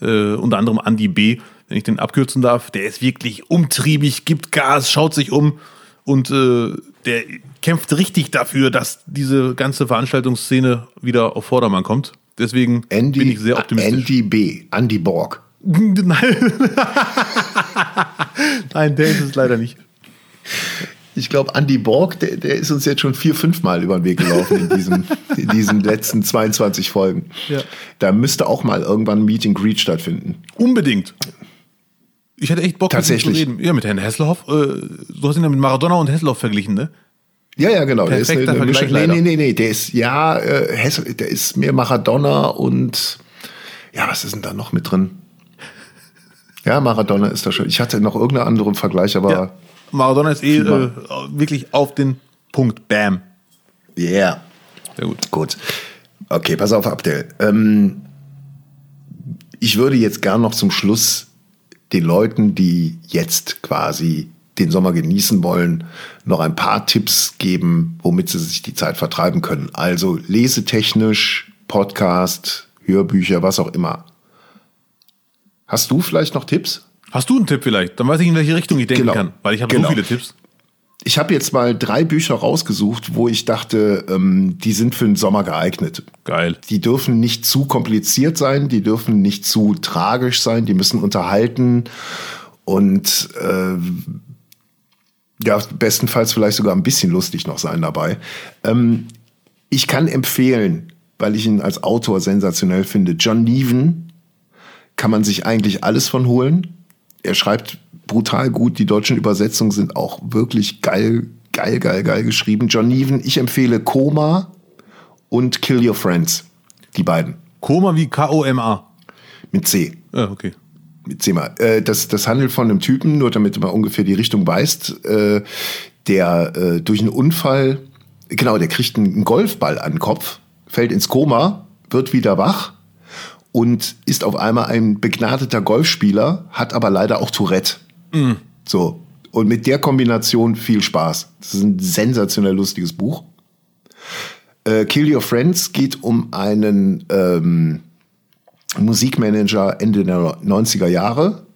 Äh, unter anderem Andy B., wenn ich den abkürzen darf. Der ist wirklich umtriebig, gibt Gas, schaut sich um und äh, der kämpft richtig dafür, dass diese ganze Veranstaltungsszene wieder auf Vordermann kommt. Deswegen Andy, bin ich sehr optimistisch. Andy B. Andy Borg. Nein. Nein, der ist es leider nicht. Ich glaube, Andy Borg, der, der ist uns jetzt schon vier, fünf Mal über den Weg gelaufen in, diesem, in diesen letzten 22 Folgen. Ja. Da müsste auch mal irgendwann ein Meet and Greet stattfinden. Unbedingt. Ich hätte echt Bock, Tatsächlich. mit ihm zu reden. Ja, mit Herrn Hesselhoff. Äh, du hast ihn ja mit Maradona und Hesselhoff verglichen, ne? Ja, ja, genau. Der ist Perfekter eine, Mischung. Nee, nee, nee, nee. Der ist, ja, äh, Hess, der ist mehr Maradona und, ja, was ist denn da noch mit drin? Ja, Maradona ist da schon. Ich hatte noch irgendeinen anderen Vergleich, aber Ja. Maradona ist eh äh, wirklich auf den Punkt. Bam. yeah. Sehr gut. Gut. Okay, pass auf, Abdel. Ähm, ich würde jetzt gern noch zum Schluss den Leuten, die jetzt quasi den Sommer genießen wollen, noch ein paar Tipps geben, womit sie sich die Zeit vertreiben können. Also lesetechnisch, Podcast, Hörbücher, was auch immer. Hast du vielleicht noch Tipps? Hast du einen Tipp vielleicht? Dann weiß ich, in welche Richtung ich denken Genau. kann. Weil ich habe Genau. so viele Tipps. Ich habe jetzt mal drei Bücher rausgesucht, wo ich dachte, ähm, die sind für den Sommer geeignet. Geil. Die dürfen nicht zu kompliziert sein, die dürfen nicht zu tragisch sein, die müssen unterhalten und äh, ja, bestenfalls vielleicht sogar ein bisschen lustig noch sein dabei. Ähm, ich kann empfehlen, weil ich ihn als Autor sensationell finde, John Neven kann man sich eigentlich alles von holen. Er schreibt brutal gut, die deutschen Übersetzungen sind auch wirklich geil, geil, geil, geil geschrieben. John Neven, ich empfehle Koma und Kill Your Friends. Die beiden. Koma wie K-O-M-A. Mit C. Ja, okay. Mit C mal. Äh, das, das handelt von einem Typen, nur damit du mal ungefähr die Richtung weißt, äh, der äh, durch einen Unfall, genau, der kriegt einen Golfball an den Kopf, fällt ins Koma, wird wieder wach und ist auf einmal ein begnadeter Golfspieler, hat aber leider auch Tourette. So. Und mit der Kombination viel Spaß. Das ist ein sensationell lustiges Buch. Äh, Kill Your Friends geht um einen ähm, Musikmanager Ende der 90er Jahre.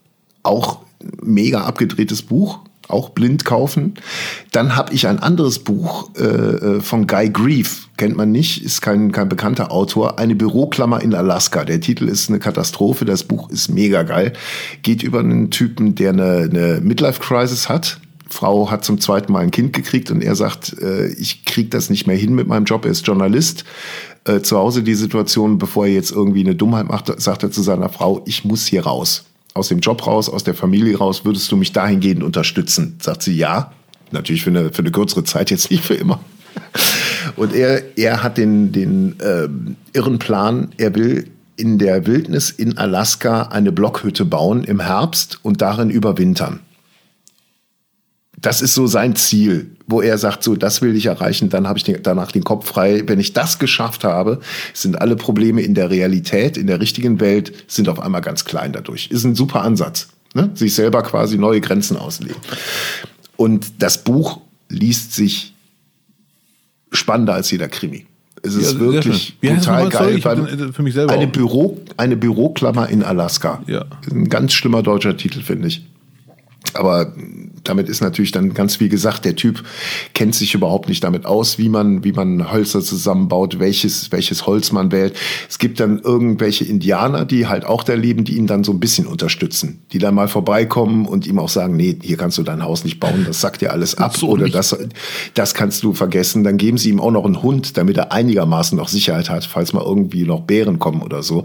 Auch mega abgedrehtes Buch. Auch blind kaufen. Dann habe ich ein anderes Buch äh, äh, von Guy Grief. Kennt man nicht, ist kein, kein bekannter Autor. Eine Büroklammer in Alaska. Der Titel ist eine Katastrophe. Das Buch ist mega geil. Geht über einen Typen, der eine, eine Midlife-Crisis hat. Frau hat zum zweiten Mal ein Kind gekriegt und er sagt, äh, ich krieg das nicht mehr hin mit meinem Job. Er ist Journalist. Äh, zu Hause die Situation, bevor er jetzt irgendwie eine Dummheit macht, sagt er zu seiner Frau, ich muss hier raus. Aus dem Job raus, aus der Familie raus, würdest du mich dahingehend unterstützen? Sagt sie ja. Natürlich für eine, für eine kürzere Zeit, jetzt nicht für immer. Und er, er hat den, den ähm, irren Plan, er will in der Wildnis in Alaska eine Blockhütte bauen im Herbst und darin überwintern das ist so sein Ziel, wo er sagt, so, das will ich erreichen, dann habe ich den, danach den Kopf frei. Wenn ich das geschafft habe, sind alle Probleme in der Realität, in der richtigen Welt, sind auf einmal ganz klein dadurch. Ist ein super Ansatz. Ne? Sich selber quasi neue Grenzen auslegen. Und das Buch liest sich spannender als jeder Krimi. Es ist Ja, wirklich total geil. äh, für mich selber eine. Büro, eine Büroklammer in Alaska. Ja. Ein ganz schlimmer deutscher Titel, finde ich. Aber damit ist natürlich dann ganz viel gesagt, der Typ kennt sich überhaupt nicht damit aus, wie man, wie man Hölzer zusammenbaut, welches, welches Holz man wählt. Es gibt dann irgendwelche Indianer, die halt auch da leben, die ihn dann so ein bisschen unterstützen, die dann mal vorbeikommen und ihm auch sagen, nee, hier kannst du dein Haus nicht bauen, das sagt dir alles ab so oder das, das kannst du vergessen. Dann geben sie ihm auch noch einen Hund, damit er einigermaßen noch Sicherheit hat, falls mal irgendwie noch Bären kommen oder so.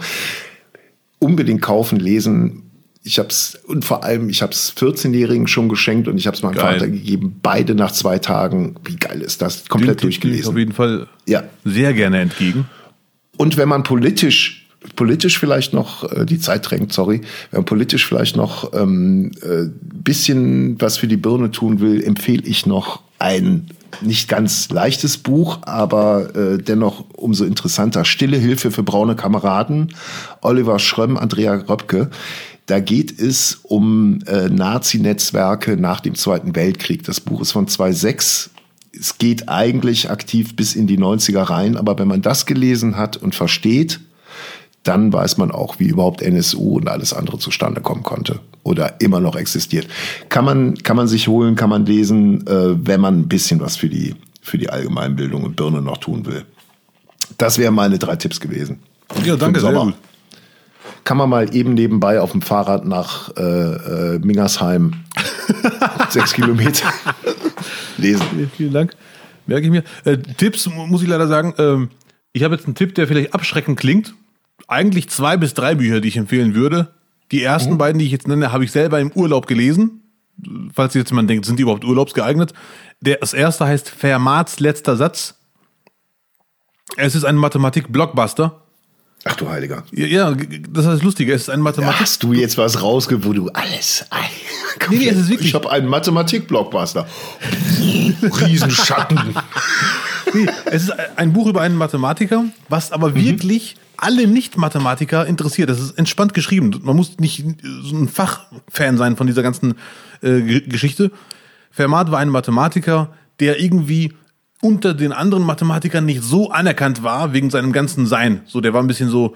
Unbedingt kaufen, lesen, ich habe es und vor allem ich habe es 14-Jährigen schon geschenkt und ich habe es meinem geil. Vater gegeben. Beide nach zwei Tagen. Wie geil ist das? Komplett Den durchgelesen. Auf jeden Fall ja. sehr gerne entgegen. Und wenn man politisch politisch vielleicht noch äh, die Zeit drängt, sorry, wenn man politisch vielleicht noch ähm, äh, bisschen was für die Birne tun will, empfehle ich noch ein nicht ganz leichtes Buch, aber äh, dennoch umso interessanter. Stille Hilfe für braune Kameraden. Oliver Schrömm, Andrea Röpke. Da geht es um äh, Nazi-Netzwerke nach dem Zweiten Weltkrieg. Das Buch ist von 2006. Es geht eigentlich aktiv bis in die 90er rein, aber wenn man das gelesen hat und versteht, dann weiß man auch, wie überhaupt NSU und alles andere zustande kommen konnte oder immer noch existiert. Kann man, kann man sich holen, kann man lesen, äh, wenn man ein bisschen was für die, für die Allgemeinbildung und Birne noch tun will. Das wären meine drei Tipps gewesen. Ja, danke, sehr gut kann man mal eben nebenbei auf dem Fahrrad nach äh, äh, Mingersheim sechs Kilometer lesen. Vielen Dank. Merke ich mir. Äh, Tipps muss ich leider sagen. Ähm, ich habe jetzt einen Tipp, der vielleicht abschreckend klingt. Eigentlich zwei bis drei Bücher, die ich empfehlen würde. Die ersten mhm. beiden, die ich jetzt nenne, habe ich selber im Urlaub gelesen. Falls jetzt jemand denkt, sind die überhaupt urlaubsgeeignet? Der, das erste heißt Fermats letzter Satz. Es ist ein Mathematik-Blockbuster. Ach du Heiliger. Ja, ja, das ist das Lustige. Es ist ein Mathematik. Hast du jetzt was rausge, wo du alles. nee, nee, es ist wirklich. Ich habe einen Mathematik-Blockbuster. Riesenschatten. nee, es ist ein Buch über einen Mathematiker, was aber mhm. wirklich alle Nicht-Mathematiker interessiert. Das ist entspannt geschrieben. Man muss nicht so ein Fachfan sein von dieser ganzen äh, Geschichte. Fermat war ein Mathematiker, der irgendwie unter den anderen Mathematikern nicht so anerkannt war wegen seinem ganzen Sein. So, der war ein bisschen so,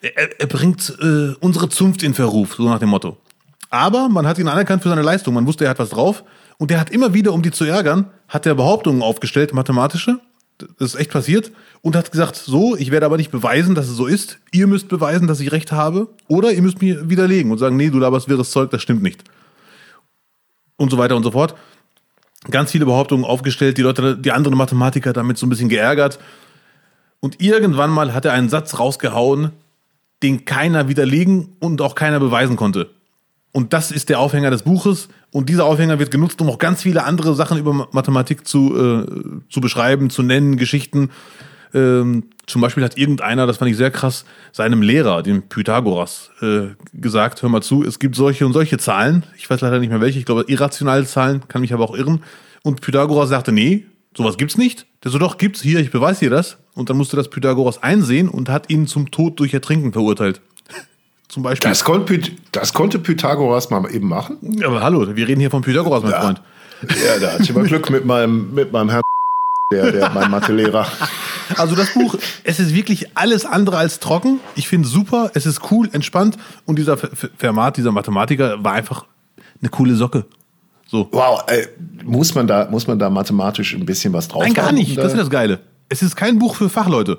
er, er bringt äh, unsere Zunft in Verruf, so nach dem Motto. Aber man hat ihn anerkannt für seine Leistung. Man wusste, er hat was drauf. Und der hat immer wieder, um die zu ärgern, hat er Behauptungen aufgestellt, mathematische. Das ist echt passiert. Und hat gesagt, so, ich werde aber nicht beweisen, dass es so ist. Ihr müsst beweisen, dass ich recht habe. Oder ihr müsst mir widerlegen und sagen, nee, du laberst wirres Zeug, das stimmt nicht. Und so weiter und so fort ganz viele Behauptungen aufgestellt, die Leute, die anderen Mathematiker damit so ein bisschen geärgert. Und irgendwann mal hat er einen Satz rausgehauen, den keiner widerlegen und auch keiner beweisen konnte. Und das ist der Aufhänger des Buches. Und dieser Aufhänger wird genutzt, um auch ganz viele andere Sachen über Mathematik zu, äh, zu beschreiben, zu nennen, Geschichten. Ähm, zum Beispiel hat irgendeiner, das fand ich sehr krass, seinem Lehrer, dem Pythagoras, äh, gesagt, hör mal zu, es gibt solche und solche Zahlen. Ich weiß leider nicht mehr welche, ich glaube irrationale Zahlen, kann mich aber auch irren. Und Pythagoras sagte, nee, sowas gibt's nicht. Der so, doch, gibt's hier, ich beweise dir das. Und dann musste das Pythagoras einsehen und hat ihn zum Tod durch Ertrinken verurteilt. zum Beispiel. Das, konnte, das konnte Pythagoras mal eben machen? Aber hallo, wir reden hier von Pythagoras, mein ja. Freund. Ja, da hatte ich aber Glück mit meinem, mit meinem Herrn, der, der mein Mathelehrer. Also das Buch, es ist wirklich alles andere als trocken. Ich finde es super, es ist cool, entspannt und dieser Fermat, dieser Mathematiker, war einfach eine coole Socke. So. Wow, äh, muss, man da, muss man da mathematisch ein bisschen was drauf Nein, gar nicht. Das ist das Geile. Es ist kein Buch für Fachleute.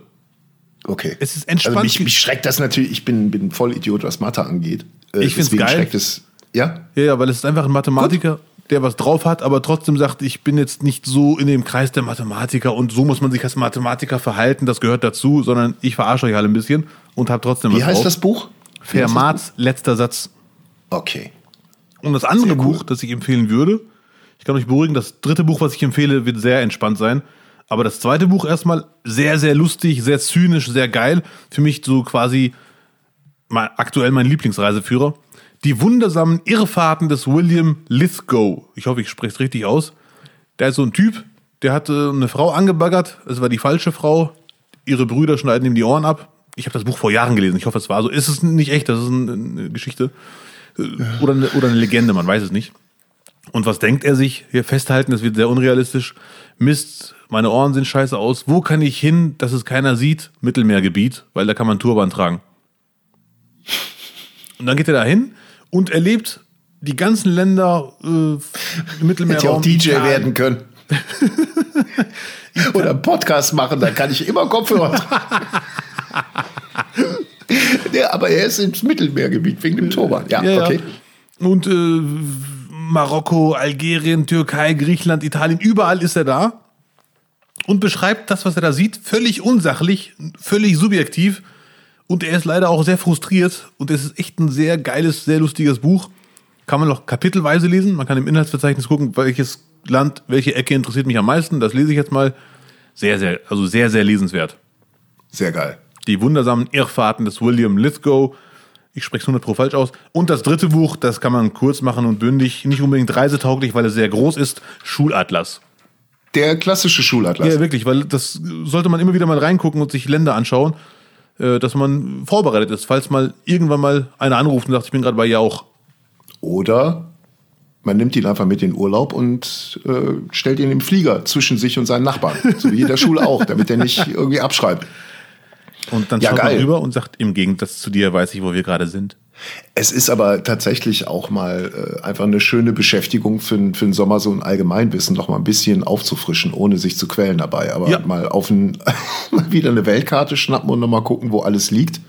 Okay. Es ist entspannt. Also mich, mich schreckt das natürlich, ich bin, bin voll Idiot, was Mathe angeht. Äh, ich finde es geil. Schreckt es, ja? ja? Ja, weil es ist einfach ein Mathematiker. Gut der was drauf hat, aber trotzdem sagt, ich bin jetzt nicht so in dem Kreis der Mathematiker und so muss man sich als Mathematiker verhalten, das gehört dazu, sondern ich verarsche euch alle ein bisschen und habe trotzdem Wie was heißt drauf. das Buch? Fermats letzter Satz. Okay. Und das andere cool. Buch, das ich empfehlen würde, ich kann euch beruhigen, das dritte Buch, was ich empfehle, wird sehr entspannt sein. Aber das zweite Buch erstmal sehr, sehr lustig, sehr zynisch, sehr geil. Für mich so quasi aktuell mein Lieblingsreiseführer. Die wundersamen Irrfahrten des William Lithgow. Ich hoffe, ich spreche es richtig aus. Der ist so ein Typ, der hat äh, eine Frau angebaggert. Es war die falsche Frau. Ihre Brüder schneiden ihm die Ohren ab. Ich habe das Buch vor Jahren gelesen. Ich hoffe, es war so. Ist es nicht echt? Das ist eine Geschichte. Äh, oder eine, oder eine Legende, man weiß es nicht. Und was denkt er sich? Hier festhalten, das wird sehr unrealistisch. Mist, meine Ohren sehen scheiße aus. Wo kann ich hin, dass es keiner sieht? Mittelmeergebiet, weil da kann man Turban tragen. Und dann geht er da hin und erlebt die ganzen Länder äh, im Hätte ja auch Mittelmeerraum. DJ Italien. werden können. Oder einen Podcast machen, dann kann ich immer Kopfhörer tragen. ja, aber er ist ins Mittelmeergebiet wegen dem Turban. Ja, Ja, ja. okay. Und äh, Marokko, Algerien, Türkei, Griechenland, Italien, überall ist er da und beschreibt das, was er da sieht, völlig unsachlich, völlig subjektiv. Und er ist leider auch sehr frustriert. Und es ist echt ein sehr geiles, sehr lustiges Buch. Kann man noch kapitelweise lesen. Man kann im Inhaltsverzeichnis gucken, welches Land, welche Ecke interessiert mich am meisten. Das lese ich jetzt mal. Sehr, sehr, also sehr, sehr lesenswert. Sehr geil. Die wundersamen Irrfahrten des William Lithgow. Ich spreche es 100 pro falsch aus. Und das dritte Buch, das kann man kurz machen und bündig. Nicht unbedingt reisetauglich, weil es sehr groß ist. Schulatlas. Der klassische Schulatlas. Ja, wirklich, weil das sollte man immer wieder mal reingucken und sich Länder anschauen, dass man vorbereitet ist, falls mal irgendwann mal einer anruft und sagt, ich bin gerade bei ihr auch. Oder man nimmt ihn einfach mit in den Urlaub und äh, stellt ihn im Flieger zwischen sich und seinen Nachbarn. So wie in der Schule auch, damit er nicht irgendwie abschreibt. Und dann Ja, schaut geil. man rüber und sagt, im Gegensatz zu dir weiß ich, wo wir gerade sind. Es ist aber tatsächlich auch mal äh, einfach eine schöne Beschäftigung für, für den Sommer, so ein Allgemeinwissen noch mal ein bisschen aufzufrischen, ohne sich zu quälen dabei. Aber Ja. mal auf ein, mal wieder eine Weltkarte schnappen und noch mal gucken, wo alles liegt.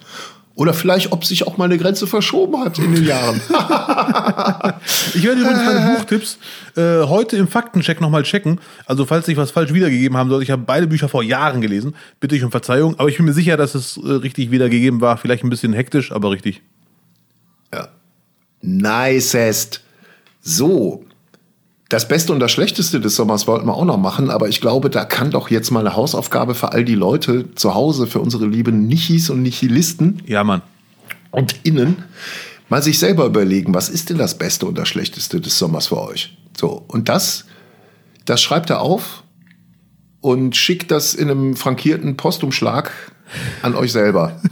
Oder vielleicht, ob sich auch mal eine Grenze verschoben hat in den Jahren. Ich werde übrigens meine Buchtipps äh, heute im Faktencheck nochmal checken. Also falls ich was falsch wiedergegeben haben sollte, ich habe beide Bücher vor Jahren gelesen, bitte ich um Verzeihung. Aber ich bin mir sicher, dass es äh, richtig wiedergegeben war. Vielleicht ein bisschen hektisch, aber richtig. Nicest. So. Das Beste und das Schlechteste des Sommers wollten wir auch noch machen, aber ich glaube, da kann doch jetzt mal eine Hausaufgabe für all die Leute zu Hause, für unsere lieben Nichis und Nihilisten Ja, Mann. und Innen, mal sich selber überlegen, was ist denn das Beste und das Schlechteste des Sommers für euch? So, und das, das schreibt er auf und schickt das in einem frankierten Postumschlag an euch selber.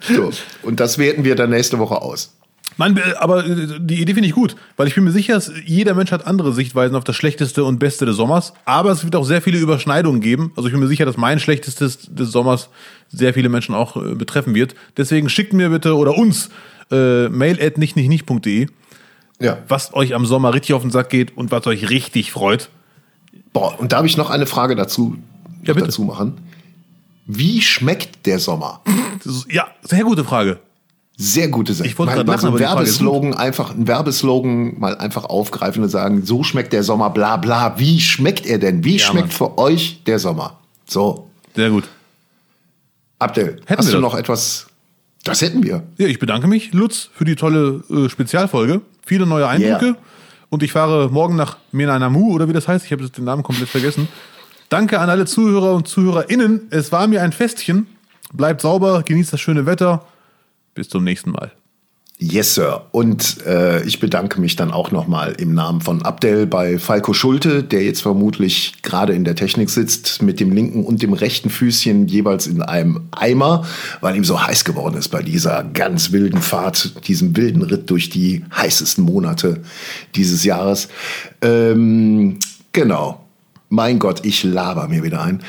So, und das werten wir dann nächste Woche aus. Mann, äh, aber äh, die Idee finde ich gut, weil ich bin mir sicher, dass jeder Mensch hat andere Sichtweisen auf das Schlechteste und Beste des Sommers, aber es wird auch sehr viele Überschneidungen geben. Also ich bin mir sicher, dass mein Schlechtestes des Sommers sehr viele Menschen auch äh, betreffen wird. Deswegen schickt mir bitte oder uns äh, mail at nicht nicht nicht.de, Ja. was euch am Sommer richtig auf den Sack geht und was euch richtig freut. Boah, und darf ich noch eine Frage dazu, Ja, bitte. dazu machen? Wie schmeckt der Sommer? Ist, ja, sehr gute Frage. Sehr gute Sache. Ich wollte Mal- gerade lachen, aber Werbeslogan, einfach ein Werbeslogan mal einfach aufgreifen und sagen, so schmeckt der Sommer, bla bla. Wie schmeckt er denn? Wie Ja, schmeckt Mann. für euch der Sommer? So, Sehr gut. Abdel, Hätten hast wir du das? noch etwas? Das hätten wir. Ja, ich bedanke mich, Lutz, für die tolle äh, Spezialfolge. Viele neue Eindrücke. Yeah. Und ich fahre morgen nach Menanamu, oder wie das heißt. Ich habe jetzt den Namen komplett vergessen. Danke an alle Zuhörer und ZuhörerInnen. Es war mir ein Festchen. Bleibt sauber, genießt das schöne Wetter. Bis zum nächsten Mal. Yes, Sir. Und äh, ich bedanke mich dann auch nochmal im Namen von Abdel bei Falco Schulte, der jetzt vermutlich gerade in der Technik sitzt, mit dem linken und dem rechten Füßchen jeweils in einem Eimer, weil ihm so heiß geworden ist bei dieser ganz wilden Fahrt, diesem wilden Ritt durch die heißesten Monate dieses Jahres. Ähm, genau. Mein Gott, ich laber mir wieder ein.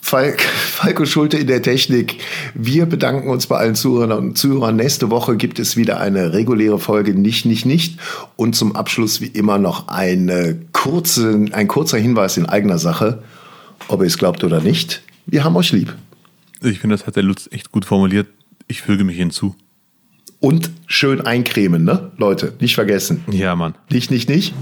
Falk, Falco Schulte in der Technik. Wir bedanken uns bei allen Zuhörern und Zuhörern. Nächste Woche gibt es wieder eine reguläre Folge Nicht, Nicht, Nicht. Und zum Abschluss wie immer noch eine kurze, ein kurzer Hinweis in eigener Sache. Ob ihr es glaubt oder nicht, wir haben euch lieb. Ich finde, das hat der Lutz echt gut formuliert. Ich füge mich hinzu. Und schön eincremen, ne? Leute, nicht vergessen. Ja, Mann. Nicht, nicht, nicht.